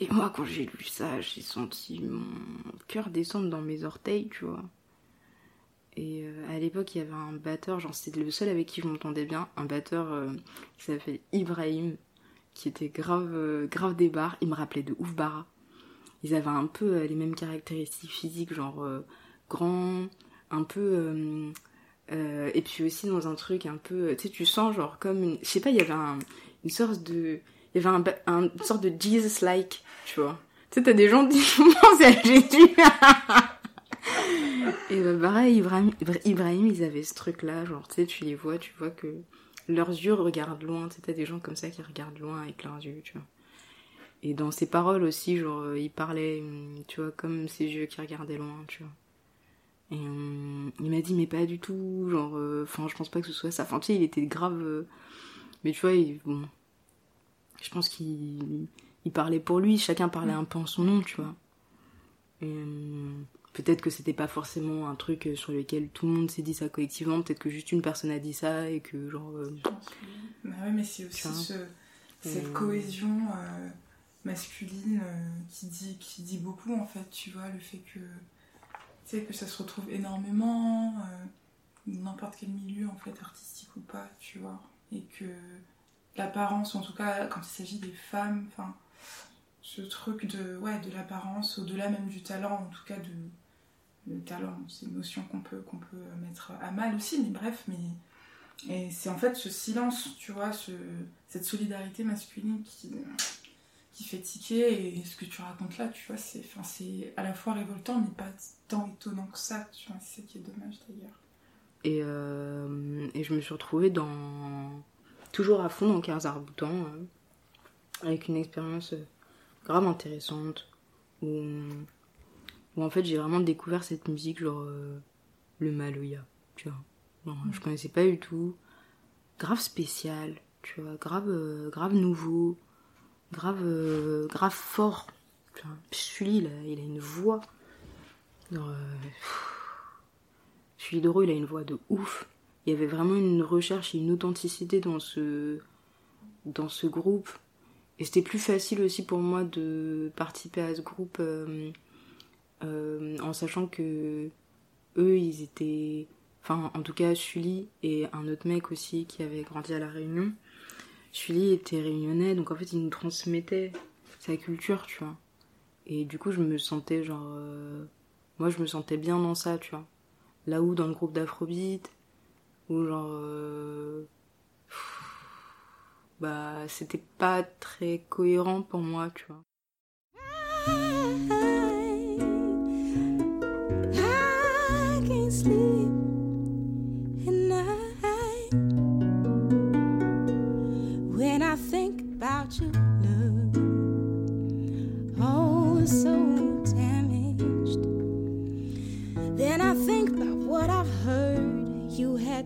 Et moi, quand j'ai lu ça, j'ai senti mon cœur descendre dans mes orteils, tu vois. Et euh, à l'époque, il y avait un batteur, genre c'était le seul avec qui je m'entendais bien, un batteur qui s'appelait Ibrahim, qui était grave, grave des bars. Il me rappelait de Ouf Bara ils avaient un peu euh, les mêmes caractéristiques physiques, genre euh, grand, un peu. Euh, et puis aussi dans un truc un peu. Tu sais, tu sens genre comme une. Je sais pas, il y avait une sorte de. Il y avait un, une sorte de Jesus-like, tu vois. Tu sais, t'as des gens qui pensent à Jésus. et bah, pareil, Ibrahim, Ibrahim, ils avaient ce truc-là, genre, tu sais, tu les vois, tu vois que leurs yeux regardent loin. Tu sais, t'as des gens comme ça qui regardent loin avec leurs yeux, tu vois. Et dans ses paroles aussi, genre, euh, il parlait, hum, tu vois, comme ses yeux qui regardaient loin, tu vois. Et hum, il m'a dit, mais pas du tout, genre, euh, enfin, je pense pas que ce soit ça. Enfin, tu sais, il était grave. Euh, mais tu vois, bon. Je pense qu'il il parlait pour lui, chacun parlait un peu en son nom, tu vois. Peut-être que c'était pas forcément un truc sur lequel tout le monde s'est dit ça collectivement, peut-être que juste une personne a dit ça et que, genre. Bah oui, mais c'est aussi ce, cette cohésion masculine qui, dit, qui dit beaucoup en fait, tu vois, le fait que, tu sais, que ça se retrouve énormément, n'importe quel milieu en fait, artistique ou pas, tu vois, et que l'apparence, en tout cas quand il s'agit des femmes, enfin, ce truc de, ouais, de l'apparence, au-delà même du talent, en tout cas de le talent, c'est une notion qu'on peut, qu'on peut mettre à mal aussi, mais bref, mais et c'est en fait ce silence, tu vois, ce, cette solidarité masculine qui, qui fait tiquer, et ce que tu racontes là, tu vois, c'est, enfin, c'est à la fois révoltant, mais pas tant étonnant que ça, tu vois, c'est ça qui est dommage d'ailleurs. Et, euh, et je me suis retrouvée dans, toujours à fond dans 15 arboutants, hein, avec une expérience grave intéressante, où où en fait j'ai vraiment découvert cette musique, genre euh, le Maloya, tu vois. Non, je connaissais pas du tout. Grave spécial, tu vois, grave, euh, grave nouveau, grave, euh, grave fort. Sully, il a, une voix. Sully Doro, il a une voix de ouf. Il y avait vraiment une recherche et une authenticité dans ce, dans ce groupe. Et c'était plus facile aussi pour moi de participer à ce groupe euh, en sachant que eux, ils étaient. Enfin, en tout cas, Sully et un autre mec aussi qui avait grandi à La Réunion. Sully était réunionnais, donc en fait, il nous transmettait sa culture, tu vois. Et du coup, je me sentais genre. Euh, moi, je me sentais bien dans ça, tu vois. Là où, dans le groupe d'Afrobeat, où genre. Euh, bah, c'était pas très cohérent pour moi, tu vois.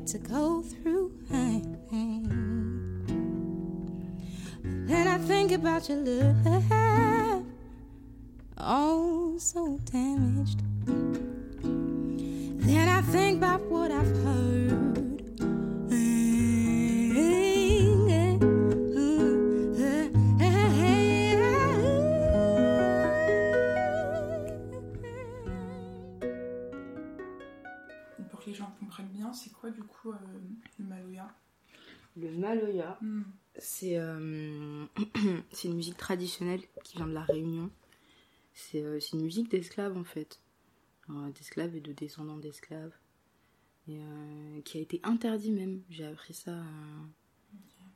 To go through. Then I think about your love, oh, so damaged. Then I think about what I've heard. C'est une musique traditionnelle qui vient de la Réunion. C'est euh, une musique d'esclaves en fait. D'esclaves et de descendants d'esclaves. qui a été interdit même. J'ai appris ça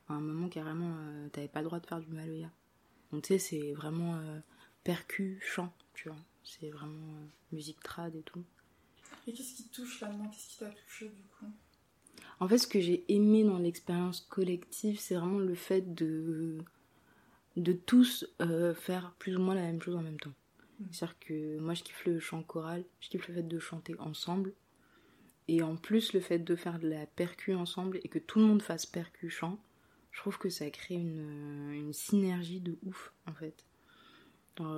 à un moment carrément, t'avais pas le droit de faire du Maloya. Donc tu sais, c'est vraiment percu, chant, tu vois. C'est vraiment musique trad et tout. Et qu'est-ce qui te touche là-dedans? Qu'est-ce qui t'a touché du coup? En fait, ce que j'ai aimé dans l'expérience collective, c'est vraiment le fait de, de tous euh, faire plus ou moins la même chose en même temps. Mm. C'est-à-dire que moi, je kiffe le chant choral, je kiffe le fait de chanter ensemble. Et en plus, le fait de faire de la percu ensemble et que tout le monde fasse percu chant, je trouve que ça crée une, une synergie de ouf en fait.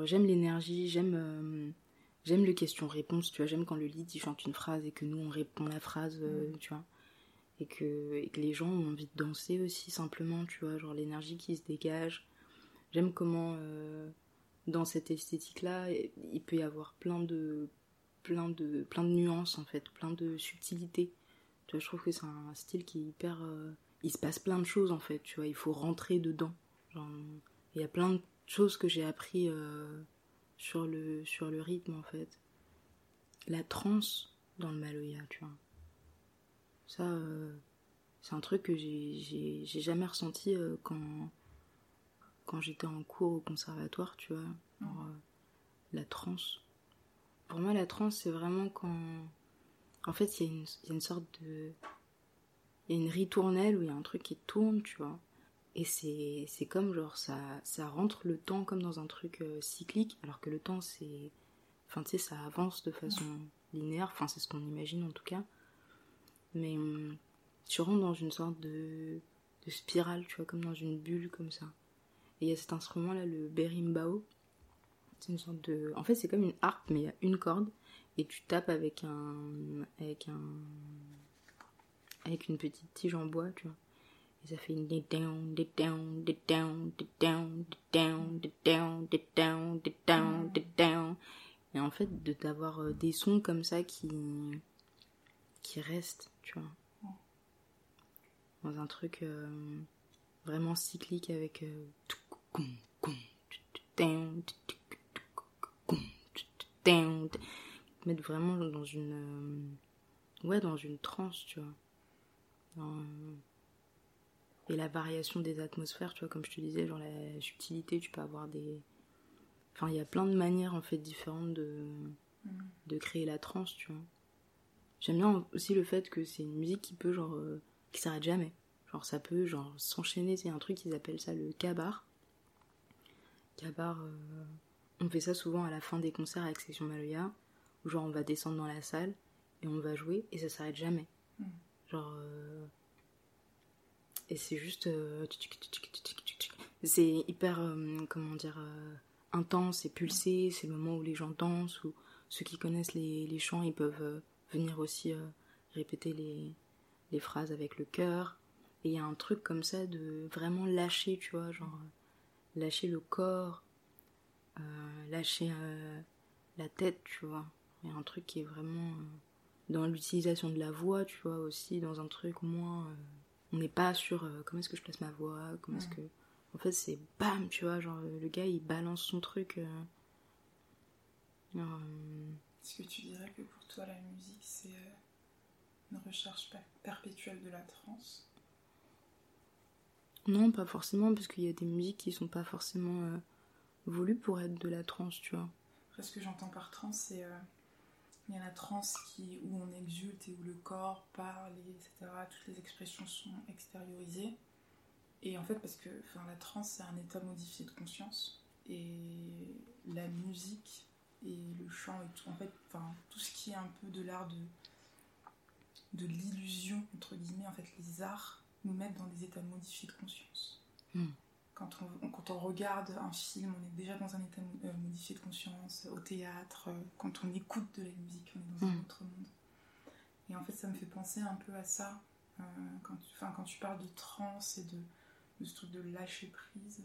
J'aime l'énergie, j'aime. Euh, J'aime le question-réponse, tu vois, j'aime quand le lead il chante une phrase et que nous on répond la phrase, euh, mm. tu vois. Et que, les gens ont envie de danser aussi simplement, tu vois, genre l'énergie qui se dégage. J'aime comment euh, dans cette esthétique-là, il peut y avoir plein de, plein de, plein de nuances en fait, plein de subtilités. Tu vois, je trouve que c'est un style qui est hyper, euh, il se passe plein de choses en fait, tu vois, il faut rentrer dedans. il y a plein de choses que j'ai appris sur le, sur le rythme en fait. La transe dans le Maloya, tu vois. Ça, euh, c'est un truc que j'ai jamais ressenti euh, quand, quand j'étais en cours au conservatoire, tu vois. Euh, la transe. Pour moi, la transe, c'est vraiment quand. En fait, il y, y, a une sorte de. Il y a une ritournelle où il y a un truc qui tourne, tu vois. Et c'est comme genre ça, ça rentre le temps comme dans un truc euh, cyclique, alors que le temps c'est. Enfin tu sais, ça avance de façon linéaire, enfin c'est ce qu'on imagine en tout cas. Mais hum, tu rentres dans une sorte de, de spirale, tu vois, comme dans une bulle comme ça. Et il y a cet instrument là, le berimbau. C'est une sorte de. En fait c'est comme une harpe, mais il y a une corde, et tu tapes avec un. avec un. avec une petite tige en bois, tu vois. Et ça fait une down, down, down, down, down, down, down, down, down. Et en fait, de d'avoir des sons comme ça qui qui restent, tu vois. Dans un truc vraiment cyclique avec mettre vraiment dans une ouais dans une transe tu vois. Et la variation des atmosphères tu vois comme je te disais genre la subtilité tu peux avoir des enfin il y a plein de manières en fait différentes de mm. de créer la transe tu vois. J'aime bien aussi le fait que c'est une musique qui peut genre euh, qui s'arrête jamais. Genre ça peut genre s'enchaîner c'est un truc qu'ils appellent ça le cabar cabar euh, on fait ça souvent à la fin des concerts avec Section Maloya où genre on va descendre dans la salle et on va jouer et ça s'arrête jamais. Mm. Genre. Euh, et c'est juste. Euh, c'est hyper. Euh, comment dire. intense et pulsé. C'est le moment où les gens dansent, ou ceux qui connaissent les, les chants, ils peuvent venir aussi répéter les, les phrases avec le cœur. Et il y a un truc comme ça de vraiment lâcher, tu vois, genre lâcher le corps, lâcher la tête, tu vois. Il y a un truc qui est vraiment dans l'utilisation de la voix, tu vois, aussi, dans un truc moins. Euh, on n'est pas sur euh, comment est-ce que je place ma voix, comment est-ce que. En fait, c'est bam, tu vois, genre le gars il balance son truc. Euh, est-ce que tu dirais que pour toi la musique c'est une recherche perpétuelle de la trance Non, pas forcément, parce qu'il y a des musiques qui sont pas forcément voulues pour être de la trance, tu vois. Après, ce que j'entends par trance, c'est il y a la transe qui, où on exulte et où le corps parle, etc. Toutes les expressions sont extériorisées. Et en fait, parce que la transe, c'est un état modifié de conscience. Et la musique et le chant et tout, en fait, tout ce qui est un peu de l'art de, de l'illusion, entre guillemets, en fait, les arts nous mettent dans des états modifiés de conscience. Hmm. Quand on, quand on, regarde un film, on est déjà dans un état euh, modifié de conscience, au théâtre, euh, quand on écoute de la musique, on est dans un mm. autre monde. Et en fait, ça me fait penser un peu à ça, euh, quand, tu, quand tu parles de trance et de, de ce truc de lâcher prise.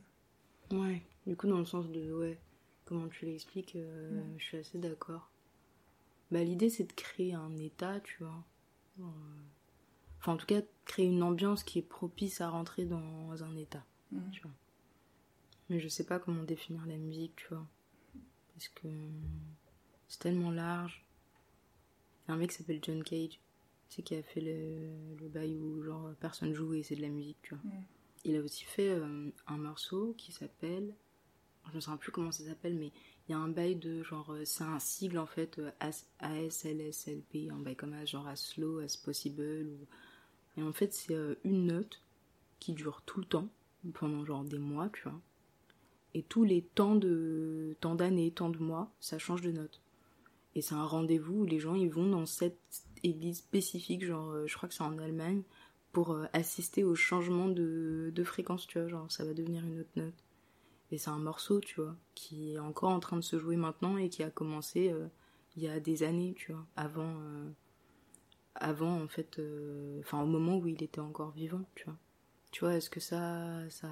Ouais, du coup, dans le sens de, ouais, comment tu l'expliques, mm. je suis assez d'accord. Bah, l'idée, c'est de créer un état, tu vois. Enfin, en tout cas, créer une ambiance qui est propice à rentrer dans un état. Mm. Tu vois. Mais je sais pas comment définir la musique, tu vois. Parce que c'est tellement large. Il y a un mec qui s'appelle John Cage, c'est qui a fait le, le bail où genre personne joue et c'est de la musique, tu vois. Mm. Il a aussi fait euh, un morceau qui s'appelle, je ne sais plus comment ça s'appelle, mais il y a un bail de genre, euh, c'est un sigle en fait, euh, ASLSLP, un bail comme genre as slow as possible. Et en fait, c'est une note qui dure tout le temps pendant genre des mois, tu vois. Et tous les temps de temps d'années, temps de mois, ça change de note. Et c'est un rendez-vous où les gens ils vont dans cette église spécifique, genre euh, je crois que c'est en Allemagne, pour euh, assister au changement de, de fréquence, tu vois, genre ça va devenir une autre note. Et c'est un morceau, tu vois, qui est encore en train de se jouer maintenant et qui a commencé euh, il y a des années, tu vois, avant, avant en fait, enfin au moment où il était encore vivant, tu vois. Tu vois, est-ce que ça, ça,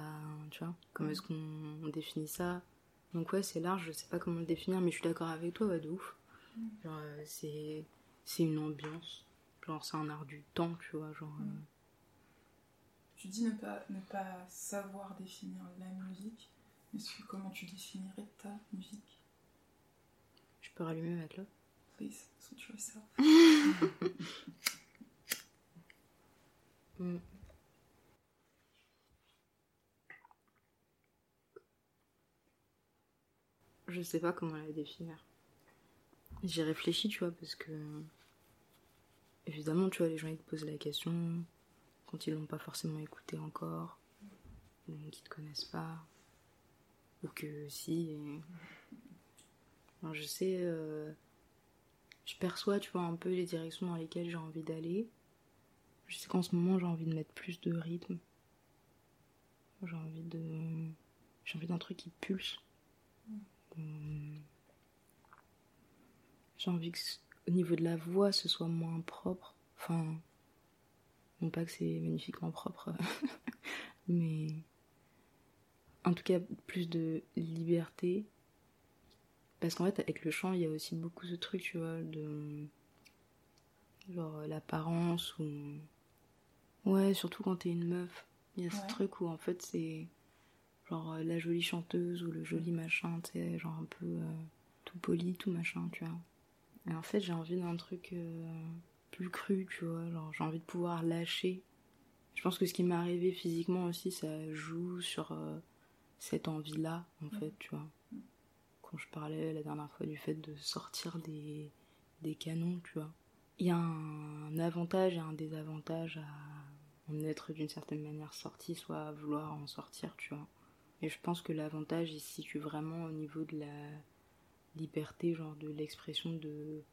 tu vois, comment est-ce qu'on définit ça? Donc ouais, c'est large, je sais pas comment le définir, mais je suis d'accord avec toi, ouais, de ouf. Mm. Genre, euh, c'est, c'est une ambiance, genre c'est un art du temps, tu vois, genre. Mm. Euh. Tu dis ne pas, ne pas savoir définir la musique, mais comment tu définirais ta musique? Je peux rallumer ma clope? Please, yourself. mm. Je sais pas comment la définir. J'y réfléchis, tu vois, parce que. Évidemment, tu vois, les gens ils te posent la question quand ils l'ont pas forcément écouté encore, ou qu'ils te connaissent pas, ou que si. je sais. Euh, je perçois, tu vois, un peu les directions dans lesquelles j'ai envie d'aller. Je sais qu'en ce moment, j'ai envie de mettre plus de rythme. J'ai envie de. J'ai envie d'un truc qui pulse. Euh, j'ai envie que au niveau de la voix ce soit moins propre. Enfin, Non pas que c'est magnifiquement propre, mais en tout cas plus de liberté. Parce qu'en fait, avec le chant, il y a aussi beaucoup de trucs, tu vois, de. genre l'apparence ou. Ouais, surtout quand t'es une meuf. Il y a ce truc où en fait c'est. genre la jolie chanteuse ou le joli machin, tu sais, genre un peu euh, tout poli, tout machin, tu vois. Et en fait, j'ai envie d'un truc euh, plus cru, tu vois, genre j'ai envie de pouvoir lâcher. Je pense que ce qui m'est arrivé physiquement aussi, ça joue sur. Euh, cette envie-là, en fait, tu vois. Quand je parlais la dernière fois du fait de sortir des, des canons, tu vois. Il y a un avantage et un désavantage à en être d'une certaine manière sorti, soit à vouloir en sortir, tu vois. Et je pense que l'avantage, il se situe vraiment au niveau de la liberté, genre de l'expression de.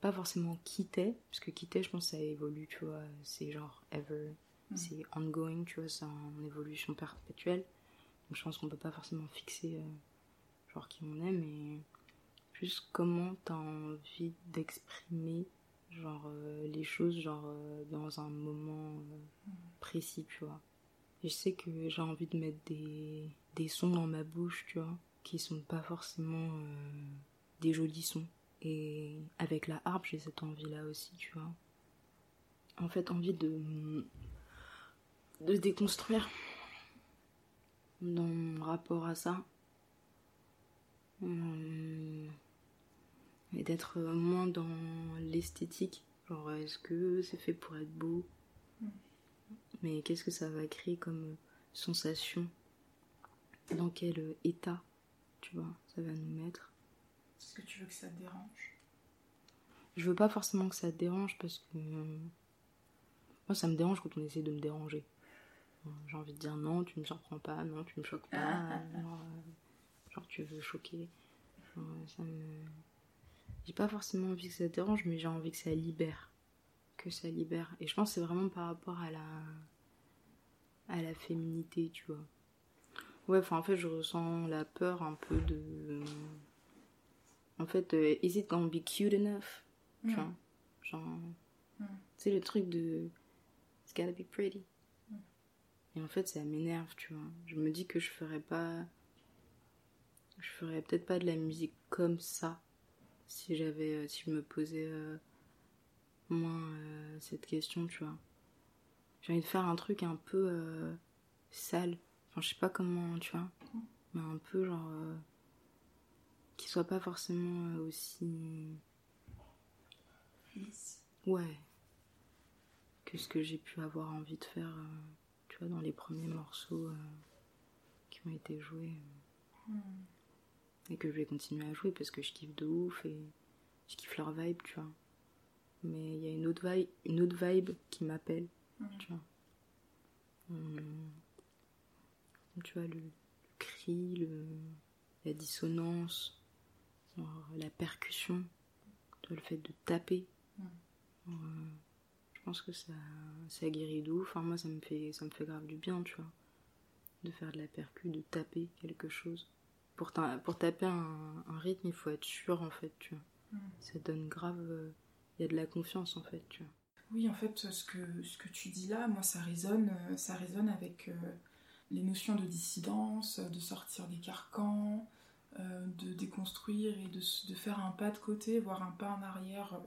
Pas forcément quitter, parce que quitter, je pense que ça évolue, tu vois. C'est genre ever. Mm. C'est ongoing, tu vois, c'est en évolution perpétuelle je pense qu'on peut pas forcément fixer euh, genre qui on est, mais juste comment t'as envie d'exprimer genre euh, les choses genre euh, dans un moment précis, tu vois. Et je sais que j'ai envie de mettre des, des sons dans ma bouche, tu vois, qui sont pas forcément des jolis sons. Et avec la harpe, j'ai cette envie-là aussi, tu vois. En fait, envie de de déconstruire dans mon rapport à ça. Euh, et d'être moins dans l'esthétique. Genre, est-ce que c'est fait pour être beau? Mais qu'est-ce que ça va créer comme sensation? Dans quel état, tu vois, ça va nous mettre? Est-ce que tu veux que ça te dérange? Je veux pas forcément que ça te dérange parce que. Moi, ça me dérange quand on essaie de me déranger. J'ai envie de dire non, tu me surprends pas, non, tu me choques pas, ah, ah, ah. Euh, genre tu veux choquer. ça me... J'ai pas forcément envie que ça dérange, mais j'ai envie que ça libère. Que ça libère. Et je pense que c'est vraiment par rapport à la. à la féminité, tu vois. Ouais, enfin en fait, je ressens la peur un peu de. En fait, euh, is it gonna be cute enough? Tu vois? Genre. C'est le truc de. It's gotta be pretty. Et en fait, ça m'énerve, tu vois. Je me dis que je ferais pas. Je ferais peut-être pas de la musique comme ça si j'avais. Euh, si je me posais euh, moins euh, cette question, tu vois. J'ai envie de faire un truc un peu sale. Enfin, je sais pas comment, tu vois. Mais un peu genre. qui soit pas forcément aussi. Ouais. Que ce que j'ai pu avoir envie de faire tu vois, dans les premiers morceaux qui ont été joués. Hmm. Et que je vais continuer à jouer parce que je kiffe de ouf et je kiffe leur vibe, tu vois. Mais il y a une autre vibe, une autre vibe qui m'appelle, hmm. tu vois. Hmm. Tu vois, le, cri, le, la dissonance, la percussion, tu vois, le fait de taper. Euh, je pense que ça, ça guérit d'où. Enfin, moi, ça me, fait, ça me fait grave du bien, tu vois. De faire de la percu, de taper quelque chose. Pour, pour taper un, rythme, il faut être sûr, en fait, tu vois. Mm. Ça donne grave. Euh, il y a de la confiance, en fait, tu vois. Oui, en fait, ce que, ce que tu dis là, moi, ça résonne, euh, ça résonne avec euh, les notions de dissidence, de sortir des carcans, de déconstruire et de, de, faire un pas de côté, voire un pas en arrière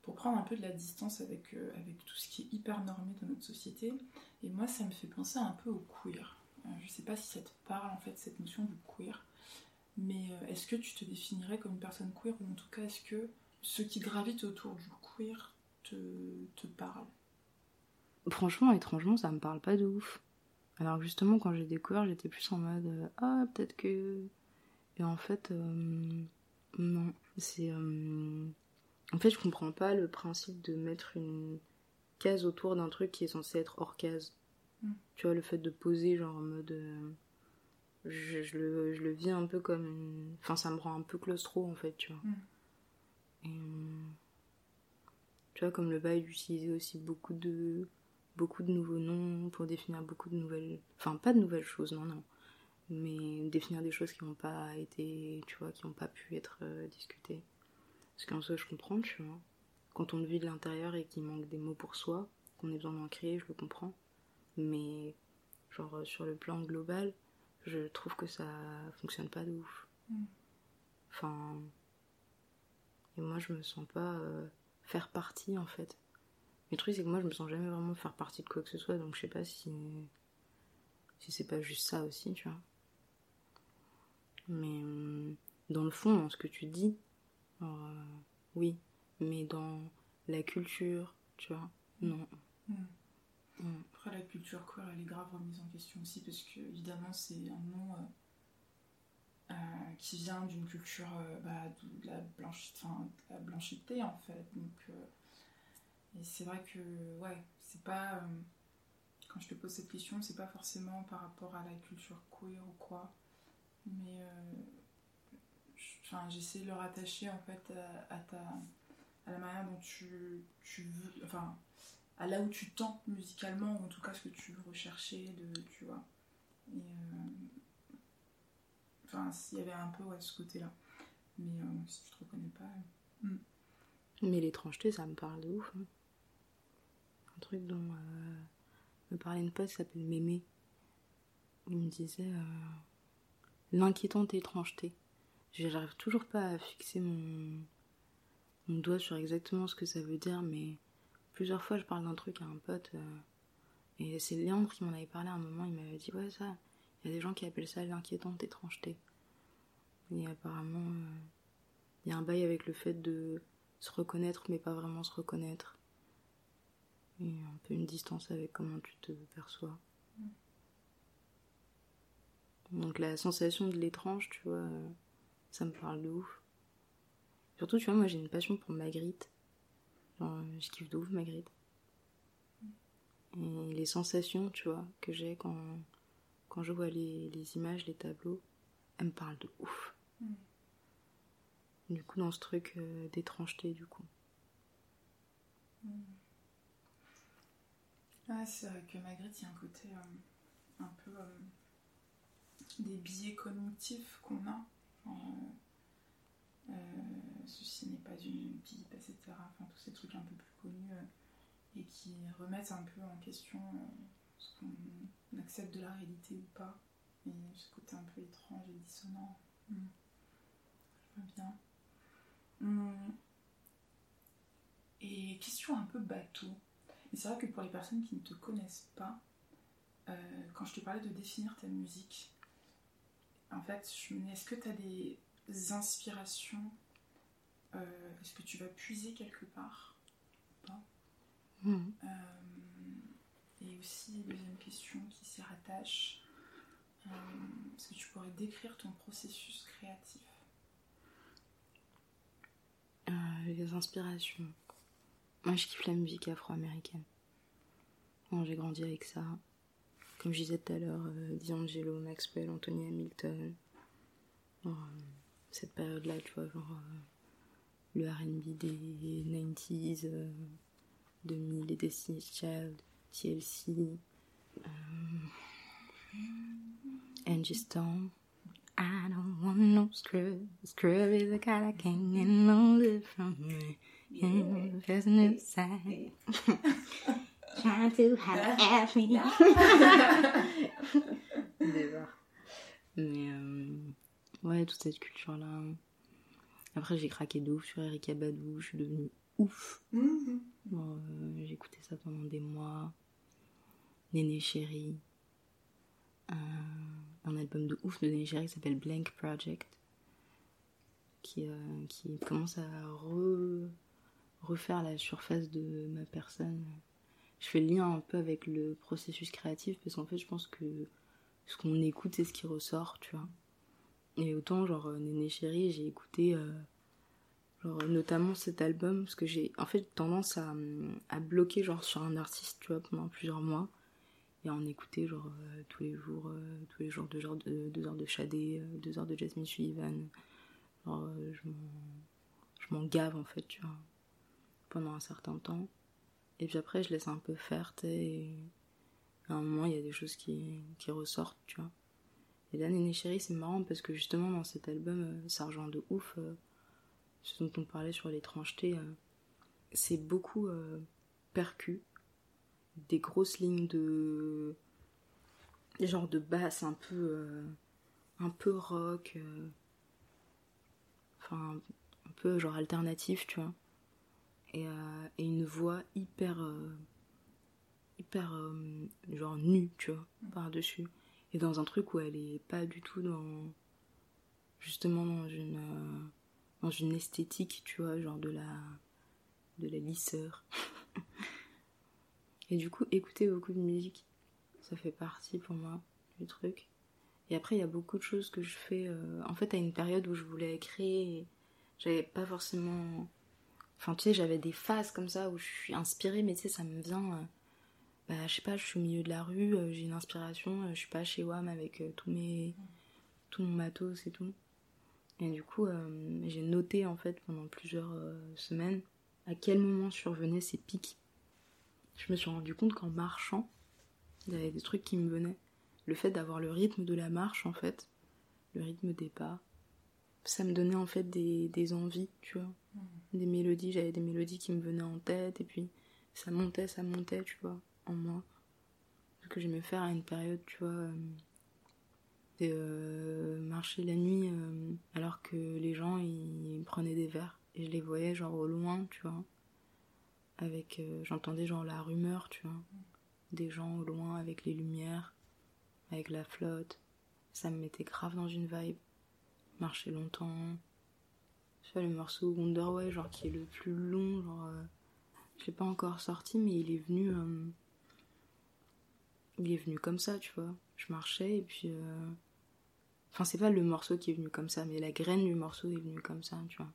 pour prendre un peu de la distance avec, avec tout ce qui est hyper normé dans notre société. Et moi, ça me fait penser un peu au queer. Je sais pas si ça te parle en fait, cette notion du queer. Mais euh, est-ce que tu te définirais comme une personne queer ou en tout cas est-ce que ce qui gravite autour du queer te, te parle? Franchement, étrangement, ça me parle pas de ouf. Alors justement, quand j'ai découvert, j'étais plus en mode ah peut-être que et en fait non, c'est en fait, je comprends pas le principe de mettre une case autour d'un truc qui est censé être hors case. Mm. Tu vois, le fait de poser, genre en mode. Je, le, je, le, vis un peu comme une. Enfin, ça me rend un peu claustro en fait, tu vois. Mm. Et. Tu vois, comme le bail d'utiliser aussi beaucoup de. Beaucoup de nouveaux noms pour définir beaucoup de nouvelles. Enfin, pas de nouvelles choses, non, non. Mais définir des choses qui n'ont pas été. Tu vois, qui n'ont pas pu être euh, discutées. Parce qu'en soi, je comprends, tu vois. Quand on le vit de l'intérieur et qu'il manque des mots pour soi, qu'on ait besoin d'en créer, je le comprends. Mais, genre, sur le plan global, je trouve que ça fonctionne pas de ouf. Mm. Enfin. Et moi, je me sens pas euh, faire partie, en fait. Le truc, c'est que moi, je me sens jamais vraiment faire partie de quoi que ce soit, donc je sais pas si. Si c'est pas juste ça aussi, tu vois. Mais hum, dans le fond, dans ce que tu dis, euh, oui. Mais dans la culture, tu vois, non. Mm. Mm. La culture queer, elle est grave remise en question aussi, parce que, évidemment, c'est un nom. Euh, euh, qui vient d'une culture euh, bah, de, la blanche, la blanchité en fait. Donc, et c'est vrai que ouais, c'est pas quand je te pose cette question, c'est pas forcément par rapport à la culture queer ou quoi, mais j'essaie de le rattacher en fait à, ta à la manière dont tu, tu veux, enfin, à là où tu tends musicalement, ou en tout cas ce que tu veux rechercher, de, tu vois. Et, Enfin, s'il y avait un peu ce côté-là. Mais euh, si tu te reconnais pas. Euh, hmm. Mais l'étrangeté, ça me parle de ouf. Hein. Un truc dont euh, me parlait une pote qui s'appelle Mémé. Il me disait l'inquiétante étrangeté. J'arrive toujours pas à fixer mon, mon doigt sur exactement ce que ça veut dire, mais plusieurs fois je parle d'un truc à un pote. et c'est Léandre qui m'en avait parlé à un moment, il m'avait dit Ouais, ça, il y a des gens qui appellent ça l'inquiétante étrangeté. Et apparemment, euh, il y a un bail avec le fait de se reconnaître mais pas vraiment se reconnaître. Et un peu une distance avec comment tu te perçois. Donc la sensation de l'étrange, tu vois, ça me parle de ouf. Surtout, tu vois, moi j'ai une passion pour Magritte. Genre, je kiffe de ouf Magritte. Et les sensations, tu vois, que j'ai quand quand je vois les, images, les tableaux, elle me parle de ouf. Mm. Du coup, dans ce truc euh, d'étrangeté, du coup. Mm. c'est vrai que Magritte, il y a un côté euh, un peu euh, des biais cognitifs qu'on a. ceci n'est pas une pipe, etc. Enfin, tous ces trucs un peu plus connus et qui remettent un peu en question ce qu'on accepte de la réalité ou pas. Et ce côté un peu étrange et dissonant. Hmm. Je vois bien. Hmm. Et question un peu bateau. Et c'est vrai que pour les personnes qui ne te connaissent pas, euh, quand je te parlais de définir ta musique, en fait, est-ce que tu as des inspirations euh, Est-ce que tu vas puiser quelque part pas hmm. euh, et aussi, deuxième question qui s'y rattache, euh, est-ce que tu pourrais décrire ton processus créatif? Les inspirations. Moi, je kiffe la musique afro-américaine. j'ai grandi avec ça. Comme je disais tout à l'heure, D'Angelo, Maxwell, Anthony Hamilton. cette période-là, tu vois, genre le RB des 90s, 2000, les Destiny's Child. TLC, um, Angie Stone. I don't want no scrub. Scrub is a guy that can't get no live from me. Yeah, there's a new side. Trying to have me. Déjà. Mais euh, ouais, toute cette culture-là. Après, j'ai craqué de ouf sur Erika Badou. Je suis devenue ouf. Mm-hmm. bon, euh, j'ai écouté ça pendant des mois. Néné Chéri, un, album de ouf de Néné Chéri qui s'appelle Blank Project, qui, euh, qui commence à refaire la surface de ma personne. Je fais le lien un peu avec le processus créatif parce qu'en fait, je pense que ce qu'on écoute, c'est ce qui ressort, tu vois. Et autant, genre, Néné Chéri, j'ai écouté. Euh, notamment cet album parce que j'ai en fait tendance à, à, bloquer genre sur un artiste tu vois pendant plusieurs mois et en écouter genre euh, tous les jours euh, tous les jours deux heures de deux heures de Shadé euh, deux heures de Jasmine Sullivan genre je m'en gave en fait tu vois pendant un certain temps et puis après je laisse un peu faire et à un moment il y a des choses qui, qui ressortent tu vois et Néné Chérie c'est marrant parce que justement dans cet album ça rejoint de ouf ce dont on parlait sur l'étrangeté c'est beaucoup percu des grosses lignes de. genre de basse un peu. euh, un peu rock. euh, Enfin, un peu genre alternatif, tu vois. Et, euh, et une voix hyper. euh, hyper. euh, genre nue, tu vois, par-dessus. Et dans un truc où elle est pas du tout dans. justement dans une. euh, dans une esthétique, tu vois, genre de la. de la lisseur. Et du coup, écouter beaucoup de musique, ça fait partie pour moi du truc. Et après, il y a beaucoup de choses que je fais. euh, En fait, à une période où je voulais créer, j'avais pas forcément. Enfin, tu sais, j'avais des phases comme ça où je suis inspirée, mais tu sais, ça me vient. euh, Bah, je sais pas, je suis au milieu de la rue, euh, j'ai une inspiration, euh, je suis pas chez WAM avec euh, tous mes. tout mon matos et tout. Et du coup, euh, j'ai noté en fait pendant plusieurs euh, semaines à quel moment survenaient ces pics. Je me suis rendu compte qu'en marchant, il y avait des trucs qui me venaient. Le fait d'avoir le rythme de la marche, en fait, le rythme des pas, ça me donnait en fait des, des envies, tu vois. Des mélodies, j'avais des mélodies qui me venaient en tête, et puis ça montait, ça montait, tu vois, en moi. Ce que j'aimais faire à une période, tu vois, euh, de euh, marcher la nuit euh, alors que les gens ils prenaient des verres et je les voyais genre au loin, tu vois. Avec, euh, j'entendais genre la rumeur, tu vois, des gens au loin avec les lumières, avec la flotte. Ça me mettait grave dans une vibe. Marcher longtemps. Tu vois, le morceau Wonderway, genre qui est le plus long, genre. euh, je l'ai pas encore sorti, mais il est venu. Il est venu comme ça, tu vois. Je marchais et puis. euh, Enfin, c'est pas le morceau qui est venu comme ça, mais la graine du morceau est venue comme ça, tu vois.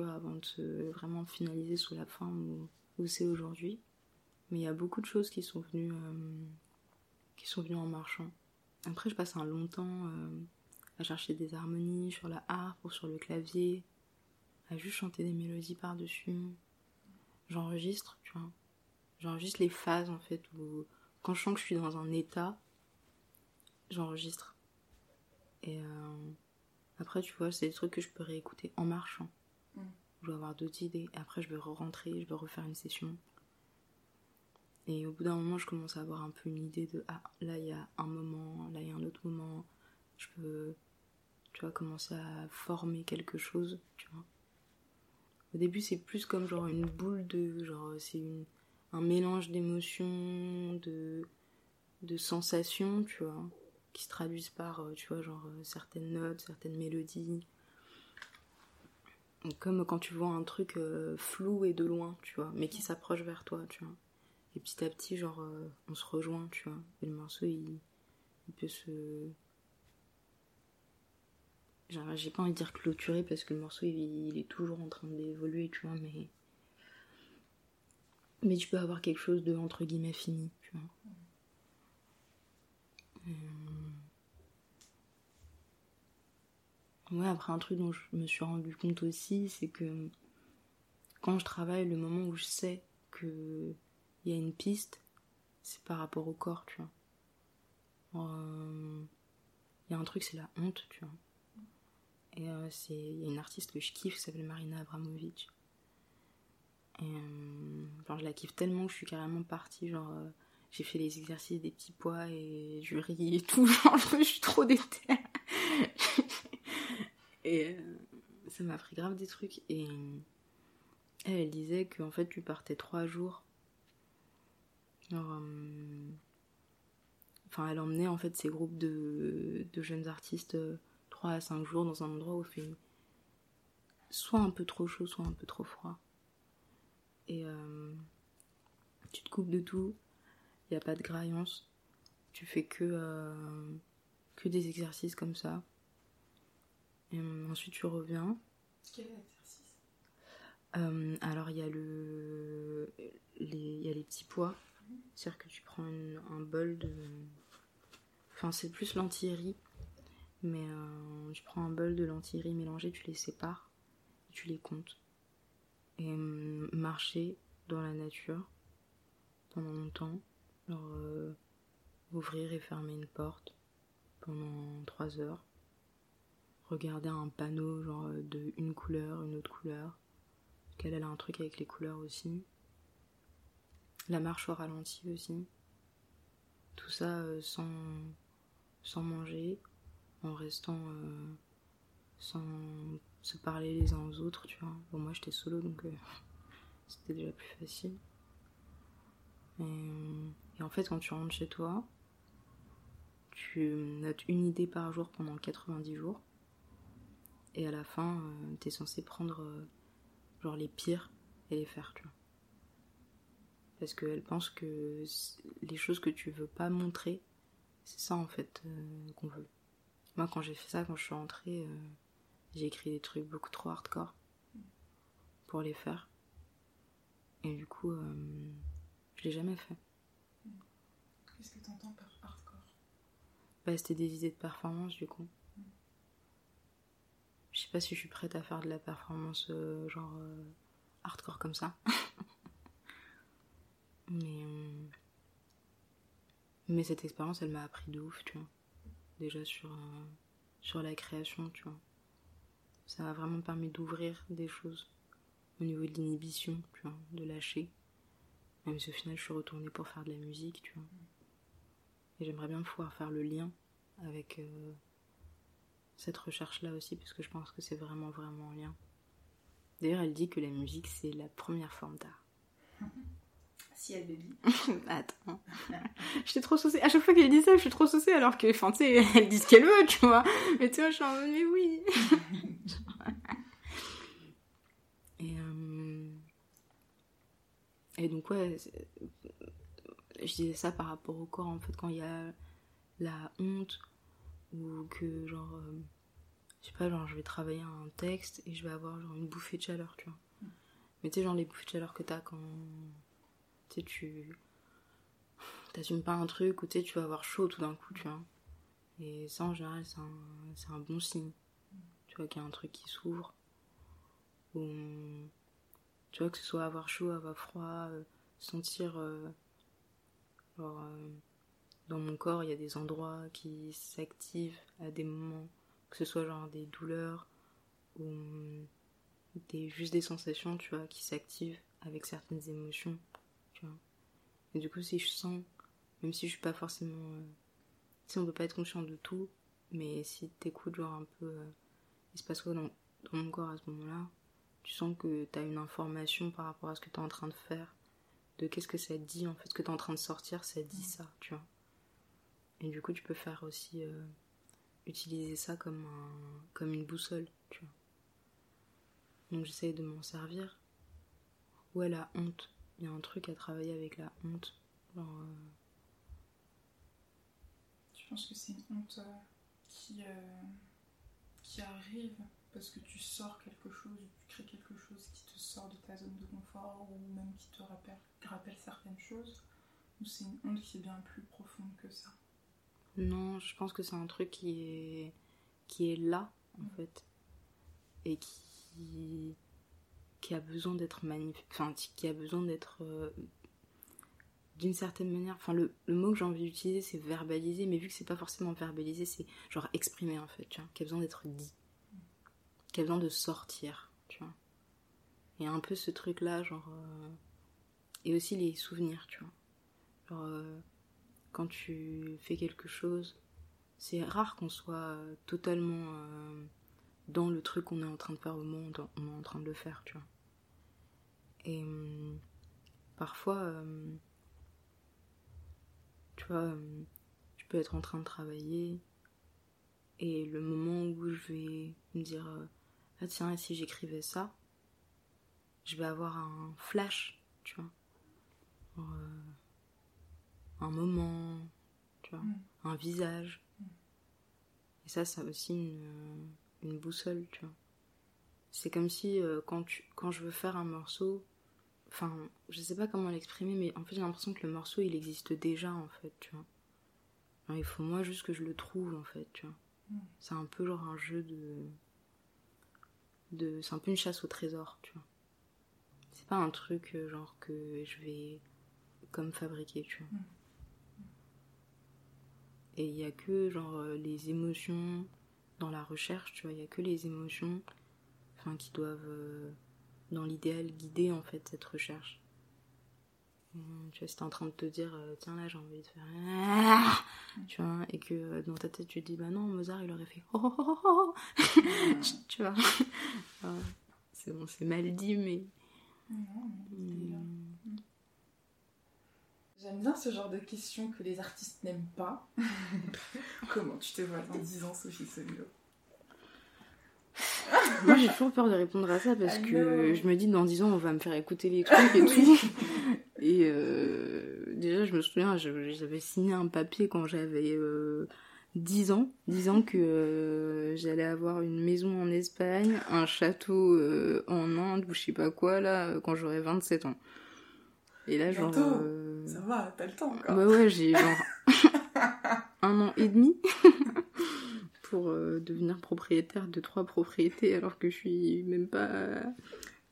Avant de vraiment finaliser sous la forme où, où c'est aujourd'hui. Mais il y a beaucoup de choses qui sont venues, euh, qui sont venues en marchant. Après, je passe un long temps euh, à chercher des harmonies sur la harpe ou sur le clavier, à juste chanter des mélodies par-dessus. J'enregistre, tu vois. J'enregistre les phases, en fait, où quand je sens que je suis dans un état, j'enregistre. Et euh, après, tu vois, c'est des trucs que je peux réécouter en marchant. Je vais avoir d'autres idées. Après, je vais re-rentrer, je vais refaire une session. Et au bout d'un moment, je commence à avoir un peu une idée de Ah, là, il y a un moment, là, il y a un autre moment. Je peux, tu vois, commencer à former quelque chose, tu vois. Au début, c'est plus comme genre une boule de. Genre, c'est un mélange d'émotions, de, de sensations, tu vois, qui se traduisent par, euh, tu vois, genre euh, certaines notes, certaines mélodies. Comme quand tu vois un truc euh, flou et de loin, tu vois, mais qui s'approche vers toi, tu vois. Et petit à petit, genre, euh, on se rejoint, tu vois. Et le morceau, il, il peut se. J'ai pas envie de dire clôturer parce que le morceau, il, il est toujours en train d'évoluer, tu vois, mais. Mais tu peux avoir quelque chose de entre guillemets fini, tu vois. Euh, Ouais, après un truc dont je me suis rendu compte aussi, c'est que quand je travaille, le moment où je sais que il y a une piste, c'est par rapport au corps, tu vois. Euh, Il y a un truc, c'est la honte, tu vois. Et euh, il y a une artiste que je kiffe qui s'appelle Marina Abramovic. Et euh, genre, je la kiffe tellement que je suis carrément partie, genre, euh, j'ai fait les exercices des petits pois et je ris et tout. Genre, je suis trop déter. Et euh, ça m'a appris grave des trucs. Et elle, elle disait qu'en fait, tu partais trois jours. Euh, Enfin, elle emmenait en fait ces groupes de, jeunes artistes euh, trois à cinq jours dans un endroit où il fait soit un peu trop chaud, soit un peu trop froid. Et tu te coupes de tout, il n'y a pas de graillance, tu fais que, euh, que des exercices comme ça. Et euh, ensuite tu reviens. Quel exercice? Euh, Alors il y a le les, y a les petits pois. C'est-à-dire que tu prends un bol de. Enfin c'est plus lentilles mais tu prends un bol de lentilles mélangées, tu les sépares, tu les comptes. Et marcher dans la nature pendant longtemps, genre ouvrir et fermer une porte pendant trois heures, regarder un panneau genre de une couleur, une autre couleur, qu'elle a un truc avec les couleurs aussi, la marche au ralenti aussi, tout ça euh, sans, sans manger, en restant euh, sans se parler les uns aux autres, tu vois. Bon, moi j'étais solo donc euh, c'était déjà plus facile. Et, en fait, quand tu rentres chez toi, tu notes une idée par jour pendant 90 jours. Et à la fin, tu t'es censé prendre genre les pires et les faire, tu vois. Parce qu'elle pense que les choses que tu veux pas montrer, c'est ça en fait qu'on veut. Moi, quand j'ai fait ça, quand je suis rentrée, j'ai écrit des trucs beaucoup trop hardcore pour les faire. Et du coup, je l'ai jamais fait. Qu'est-ce que tu entends par hardcore? Bah, c'était des idées de performance du coup. Sais pas si je suis prête à faire de la performance euh, genre euh, hardcore comme ça. mais, euh, mais cette expérience, elle m'a appris de ouf, tu vois. Déjà sur, sur la création, tu vois. Ça m'a vraiment permis d'ouvrir des choses au niveau de l'inhibition, tu vois, de lâcher. Même si au final je suis retournée pour faire de la musique, tu vois. Et j'aimerais bien pouvoir faire le lien avec cette recherche-là aussi, parce que je pense que c'est vraiment, vraiment en lien. D'ailleurs, elle dit que la musique, c'est la première forme d'art. Si elle le dit. Attends. J'étais trop saucée. À chaque fois qu'elle dit ça, je suis trop saucée, alors que, enfin, tu sais, elle dit ce qu'elle veut, tu vois. Mais tu vois, je suis en mode, mais oui. Et, euh, et donc, ouais, je disais ça par rapport au corps, en fait, quand il y a la honte, ou que, genre, euh, je sais pas, genre, je vais travailler un texte et je vais avoir, genre, une bouffée de chaleur, tu vois. Mais tu sais, genre, les bouffées de chaleur que t'as quand, tu sais, tu t'assumes pas un truc, ou tu sais, tu vas avoir chaud tout d'un coup, tu vois. Et ça, en général, c'est un, un bon signe. Tu vois, qu'il y a un truc qui s'ouvre. Ou tu vois, que ce soit avoir chaud, avoir froid, euh, sentir. Euh, genre, dans mon corps, il y a des endroits qui s'activent à des moments, que ce soit genre des douleurs ou des, juste des sensations, tu vois, qui s'activent avec certaines émotions, tu vois. Et du coup, si je sens, même si je suis pas forcément. si on peut pas être conscient de tout, mais si t'écoutes, genre un peu. il se passe quoi dans mon corps à ce moment-là tu sens que tu as une information par rapport à ce que tu es en train de faire, de qu'est-ce que ça dit en fait, ce que tu es en train de sortir, ça dit ça, tu vois. Et du coup, tu peux faire aussi euh, utiliser ça comme, un, comme une boussole, tu vois. Donc j'essaye de m'en servir. Ouais, la honte. Il y a un truc à travailler avec la honte. Genre, euh, Tu penses que c'est une honte euh, qui, qui arrive parce que tu sors quelque chose, tu crées quelque chose qui te sort de ta zone de confort ou même qui te rappelle, rappelle certaines choses? Ou c'est une honte qui est bien plus profonde que ça? Non, je pense que c'est un truc qui est, là en fait et qui, a besoin d'être magnifique, enfin qui a besoin d'être euh, d'une certaine manière, enfin le, mot que j'ai envie d'utiliser c'est verbaliser, mais vu que c'est pas forcément verbaliser, c'est genre exprimer en fait, tu vois, qui a besoin d'être dit qui a besoin de sortir, tu vois. A un peu ce truc-là, genre. Euh, et aussi les souvenirs, tu vois. Genre, euh, quand tu fais quelque chose, c'est rare qu'on soit totalement euh, dans le truc qu'on est en train de faire au moment où on est en train de le faire, tu vois. Et hum, parfois, hum, tu vois, hum, je peux être en train de travailler et le moment où je vais me dire euh, ah tiens si j'écrivais ça, je vais avoir un flash, tu vois, euh, un moment, tu vois, un visage. Et ça, ça aussi une, une boussole, tu vois. C'est comme si euh, quand, tu, quand je veux faire un morceau, enfin, je sais pas comment l'exprimer, mais en fait j'ai l'impression que le morceau il existe déjà en fait, tu vois. Alors, il faut moi juste que je le trouve en fait, tu vois. C'est un peu genre un jeu de. de c'est un peu une chasse au trésor, tu vois. C'est pas un truc euh, genre que je vais comme fabriquer, tu vois. Et il y a que genre euh, les émotions dans la recherche, tu vois, il y a que les émotions enfin qui doivent euh, dans l'idéal guider en fait cette recherche. Hum, Tu vois, si t'es en train de te dire, euh, tiens là j'ai envie de faire, Ah tu vois, et que dans ta tête tu te dis, bah non, Mozart il aurait fait, oh, oh, oh, tu vois. C'est bon, c'est mal dit, mais. J'aime bien ce genre de questions que les artistes n'aiment pas. Comment tu te vois dans 10 ans, Sophie Solio Moi j'ai toujours peur de répondre à ça parce Ah que non. je me dis dans 10 ans on va me faire écouter les trucs et tout. Et euh, déjà je me souviens, j'avais signé un papier quand j'avais euh, 10 ans, 10 ans que euh, j'allais avoir une maison en Espagne, un château euh, en Inde ou je sais pas quoi là quand j'aurais 27 ans. Et là genre... Euh, Ça va, t'as le temps encore. Ouais, ouais, j'ai genre un an et demi pour euh, devenir propriétaire de trois propriétés alors que je suis même pas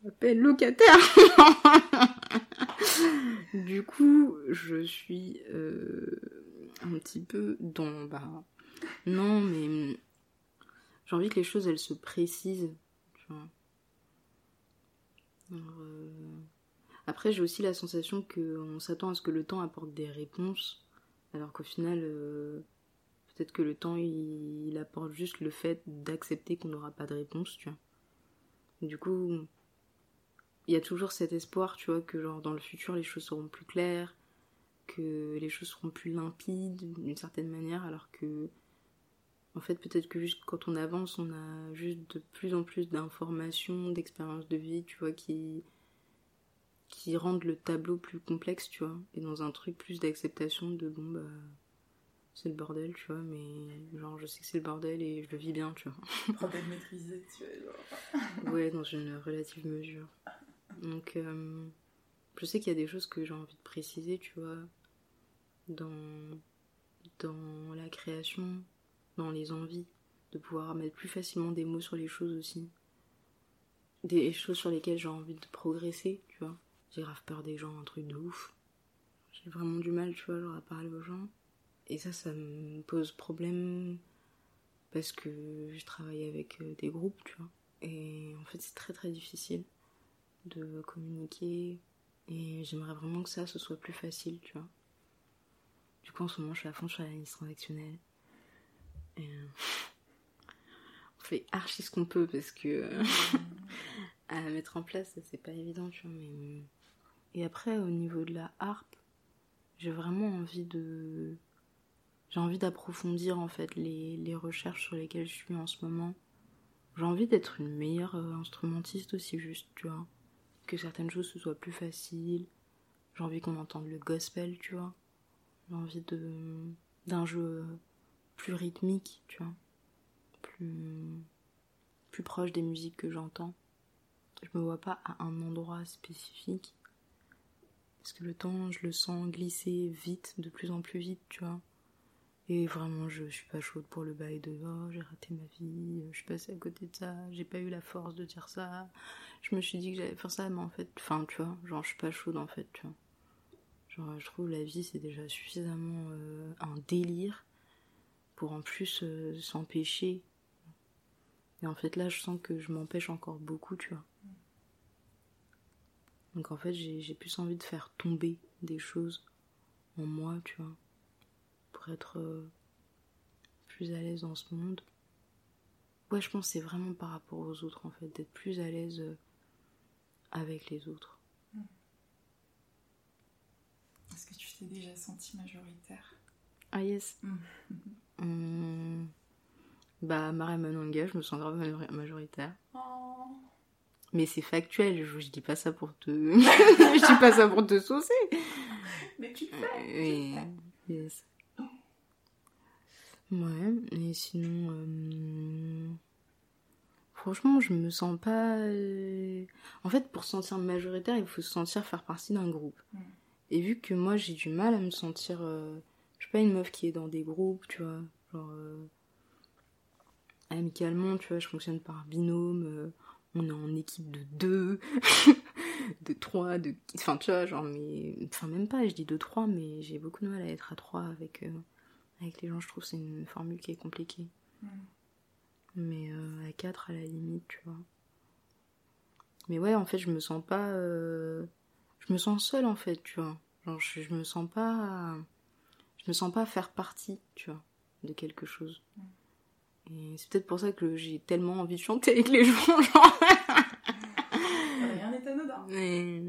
à peine locataire. du coup, je suis euh, un petit peu dans. Bah, non, mais j'ai envie que les choses elles se précisent. Tu vois. Alors, euh, Après, j'ai aussi la sensation qu'on s'attend à ce que le temps apporte des réponses, alors qu'au final, euh, peut-être que le temps, il, il apporte juste le fait d'accepter qu'on n'aura pas de réponse, tu vois. Du coup, il y a toujours cet espoir, tu vois, que genre dans le futur, les choses seront plus claires, que les choses seront plus limpides d'une certaine manière, alors que, en fait, peut-être que juste quand on avance, on a juste de plus en plus d'informations, d'expériences de vie, tu vois, qui qui rendent le tableau plus complexe, tu vois, et dans un truc plus d'acceptation de bon bah c'est le bordel, tu vois, mais genre je sais que c'est le bordel et je le vis bien, tu vois. Problème maîtrisé, tu vois. genre. Ouais, dans une relative mesure. Donc euh, je sais qu'il y a des choses que j'ai envie de préciser, tu vois, dans dans la création, dans les envies, de pouvoir mettre plus facilement des mots sur les choses aussi. Des choses sur lesquelles j'ai envie de progresser, tu vois. J'ai grave peur des gens, un truc de ouf. J'ai vraiment du mal, tu vois, genre à parler aux gens. Et ça, ça me pose problème parce que je travaille avec euh, des groupes, tu vois. Et en fait, c'est très très difficile de communiquer. Et j'aimerais vraiment que ça, ce soit plus facile, tu vois. Du coup, en ce moment, je suis à fond sur la liste transactionnelle. Et euh, on fait archi ce qu'on peut parce que euh, à mettre en place, c'est pas évident, tu vois. Mais... Et après, au niveau de la harpe, j'ai vraiment envie de. J'ai envie d'approfondir en fait les, les recherches sur lesquelles je suis en ce moment. J'ai envie d'être une meilleure euh, instrumentiste aussi, juste, tu vois. Que certaines choses ce soit plus faciles. J'ai envie qu'on entende le gospel, tu vois. J'ai envie de d'un jeu plus rythmique, tu vois. Plus plus proche des musiques que j'entends. Je me vois pas à un endroit spécifique. Parce que le temps, je le sens glisser vite, de plus en plus vite, tu vois. Et vraiment, je suis pas chaude pour le bail de oh, j'ai raté ma vie, je suis passée à côté de ça, j'ai pas eu la force de dire ça. Je me suis dit que j'allais faire ça, mais en fait, enfin, tu vois, genre, je suis pas chaude en fait, tu vois. Genre, je trouve la vie, c'est déjà suffisamment euh, un délire pour en plus euh, s'empêcher. Et en fait, là, je sens que je m'empêche encore beaucoup, tu vois. Donc en fait, j'ai plus envie de faire tomber des choses en moi, tu vois, pour être euh, plus à l'aise dans ce monde. Ouais, je pense que c'est vraiment par rapport aux autres, en fait, d'être plus à l'aise euh, avec les autres. Est-ce que tu t'es déjà senti majoritaire? Ah yes. Mm. Hum, Bah, Maria Mananga, je me sens grave majori- majoritaire. Oh. Mais c'est factuel, je, je dis pas ça pour te. je dis pas ça pour te saucer. Mais tu le fais Oui, yes. Ouais, et sinon. euh, Franchement, je me sens pas. euh, En fait, pour se sentir majoritaire, il faut se sentir faire partie d'un groupe. Mm. Et vu que moi, j'ai du mal à me sentir. euh, Je suis pas une meuf qui est dans des groupes, tu vois. Genre. euh, Amicalement, tu vois, je fonctionne par binôme. On est en équipe de deux, de trois, de. Enfin, tu vois, genre, mais. Enfin, même pas, je dis de trois, mais j'ai beaucoup de mal à être à trois avec, euh, avec les gens. Je trouve que c'est une formule qui est compliquée. Mm. Mais euh, à 4 à la limite, tu vois. Mais ouais, en fait, je me sens pas. euh, Je me sens seule, en fait, tu vois. Genre, je, je me sens pas. Je me sens pas faire partie, tu vois, de quelque chose. Et c'est peut-être pour ça que j'ai tellement envie de chanter avec les gens, genre. Rien n'est anodin. Mais...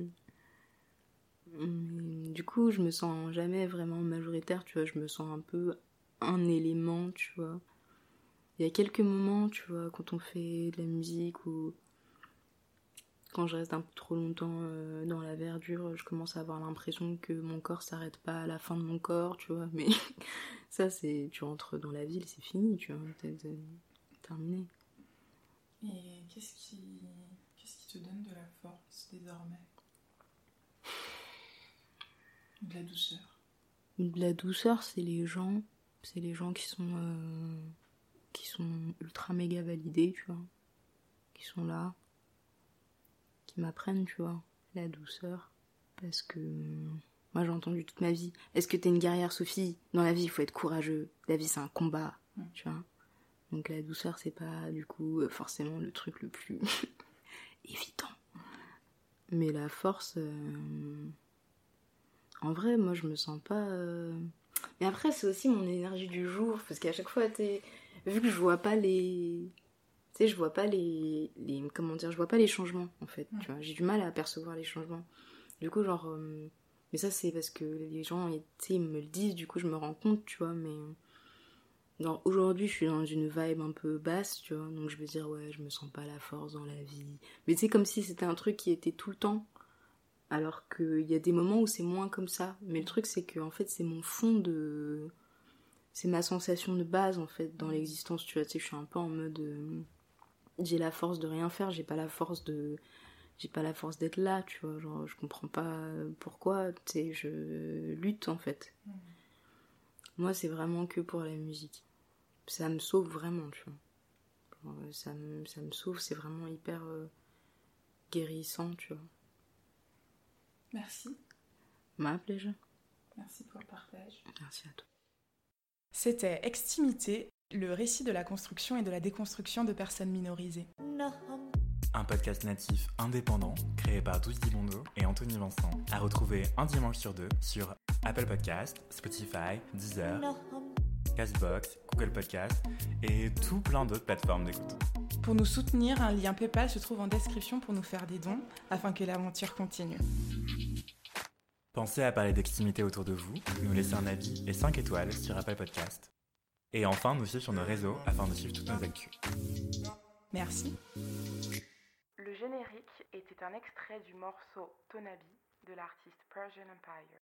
mais Du coup, je me sens jamais vraiment majoritaire, tu vois. Je me sens un peu un élément, tu vois. Il y a quelques moments, tu vois, quand on fait de la musique ou quand je reste un peu trop longtemps euh, dans la verdure, je commence à avoir l'impression que mon corps s'arrête pas à la fin de mon corps, tu vois. Mais ça, c'est. Tu rentres dans la ville, c'est fini, tu vois. C'est terminé. Et qu'est-ce qui... qu'est-ce qui te donne de la force désormais? De la douceur. De la douceur, c'est les gens. C'est les gens qui sont. euh, qui sont ultra méga validés, tu vois. Qui sont là. Qui m'apprennent, tu vois. La douceur. Parce que. Moi, j'ai entendu toute ma vie. Est-ce que t'es une guerrière, Sophie? Dans la vie, il faut être courageux. La vie, c'est un combat, tu vois. Donc, la douceur, c'est pas, du coup, euh, forcément le truc le plus évident. Mais la force. euh, En vrai, moi, je me sens pas. euh, Mais après, c'est aussi mon énergie du jour. Parce qu'à chaque fois, t'es. Vu que je vois pas les. Tu sais, je vois pas les... les. Comment dire Je vois pas les changements, en fait. Tu vois, j'ai du mal à percevoir les changements. Du coup, genre. euh, Mais ça, c'est parce que les gens, ils- tu sais, ils me le disent, du coup, je me rends compte, tu vois, mais. Genre, aujourd'hui, je suis dans une vibe un peu basse, tu vois, donc je veux dire, ouais, je me sens pas la force dans la vie. Mais sais, comme si c'était un truc qui était tout le temps. Alors qu'il y a des moments où c'est moins comme ça. Mais le truc, c'est que, en fait, c'est mon fond de. C'est ma sensation de base, en fait, dans l'existence, tu vois. Tu sais, je suis un peu en mode. J'ai la force de rien faire, j'ai pas la force de. J'ai pas la force d'être là, tu vois. Genre, je comprends pas pourquoi, tu sais, je lutte, en fait. Moi, c'est vraiment que pour la musique. Ça me sauve vraiment, tu vois. Euh, ça, me, ça me sauve, c'est vraiment hyper euh, guérissant, tu vois. Merci. Ma plaisir. Merci pour le partage. Merci à toi. C'était Extimité, le récit de la construction et de la déconstruction de personnes minorisées. Un podcast natif indépendant créé par Douce Dimondo et Anthony Vincent, à retrouver un dimanche sur deux sur Apple Podcast, Spotify, Deezer, Castbox, Google Podcast et tout plein d'autres plateformes d'écoute. Pour nous soutenir, un lien PayPal se trouve en description pour nous faire des dons afin que l'aventure continue. Pensez à parler d'extimité autour de vous, nous laisser un avis et 5 étoiles sur Apple Podcast. Et enfin, nous suivre sur nos réseaux afin de suivre toutes nos actus. Merci. Le générique était un extrait du morceau Tonabi de l'artiste Persian Empire.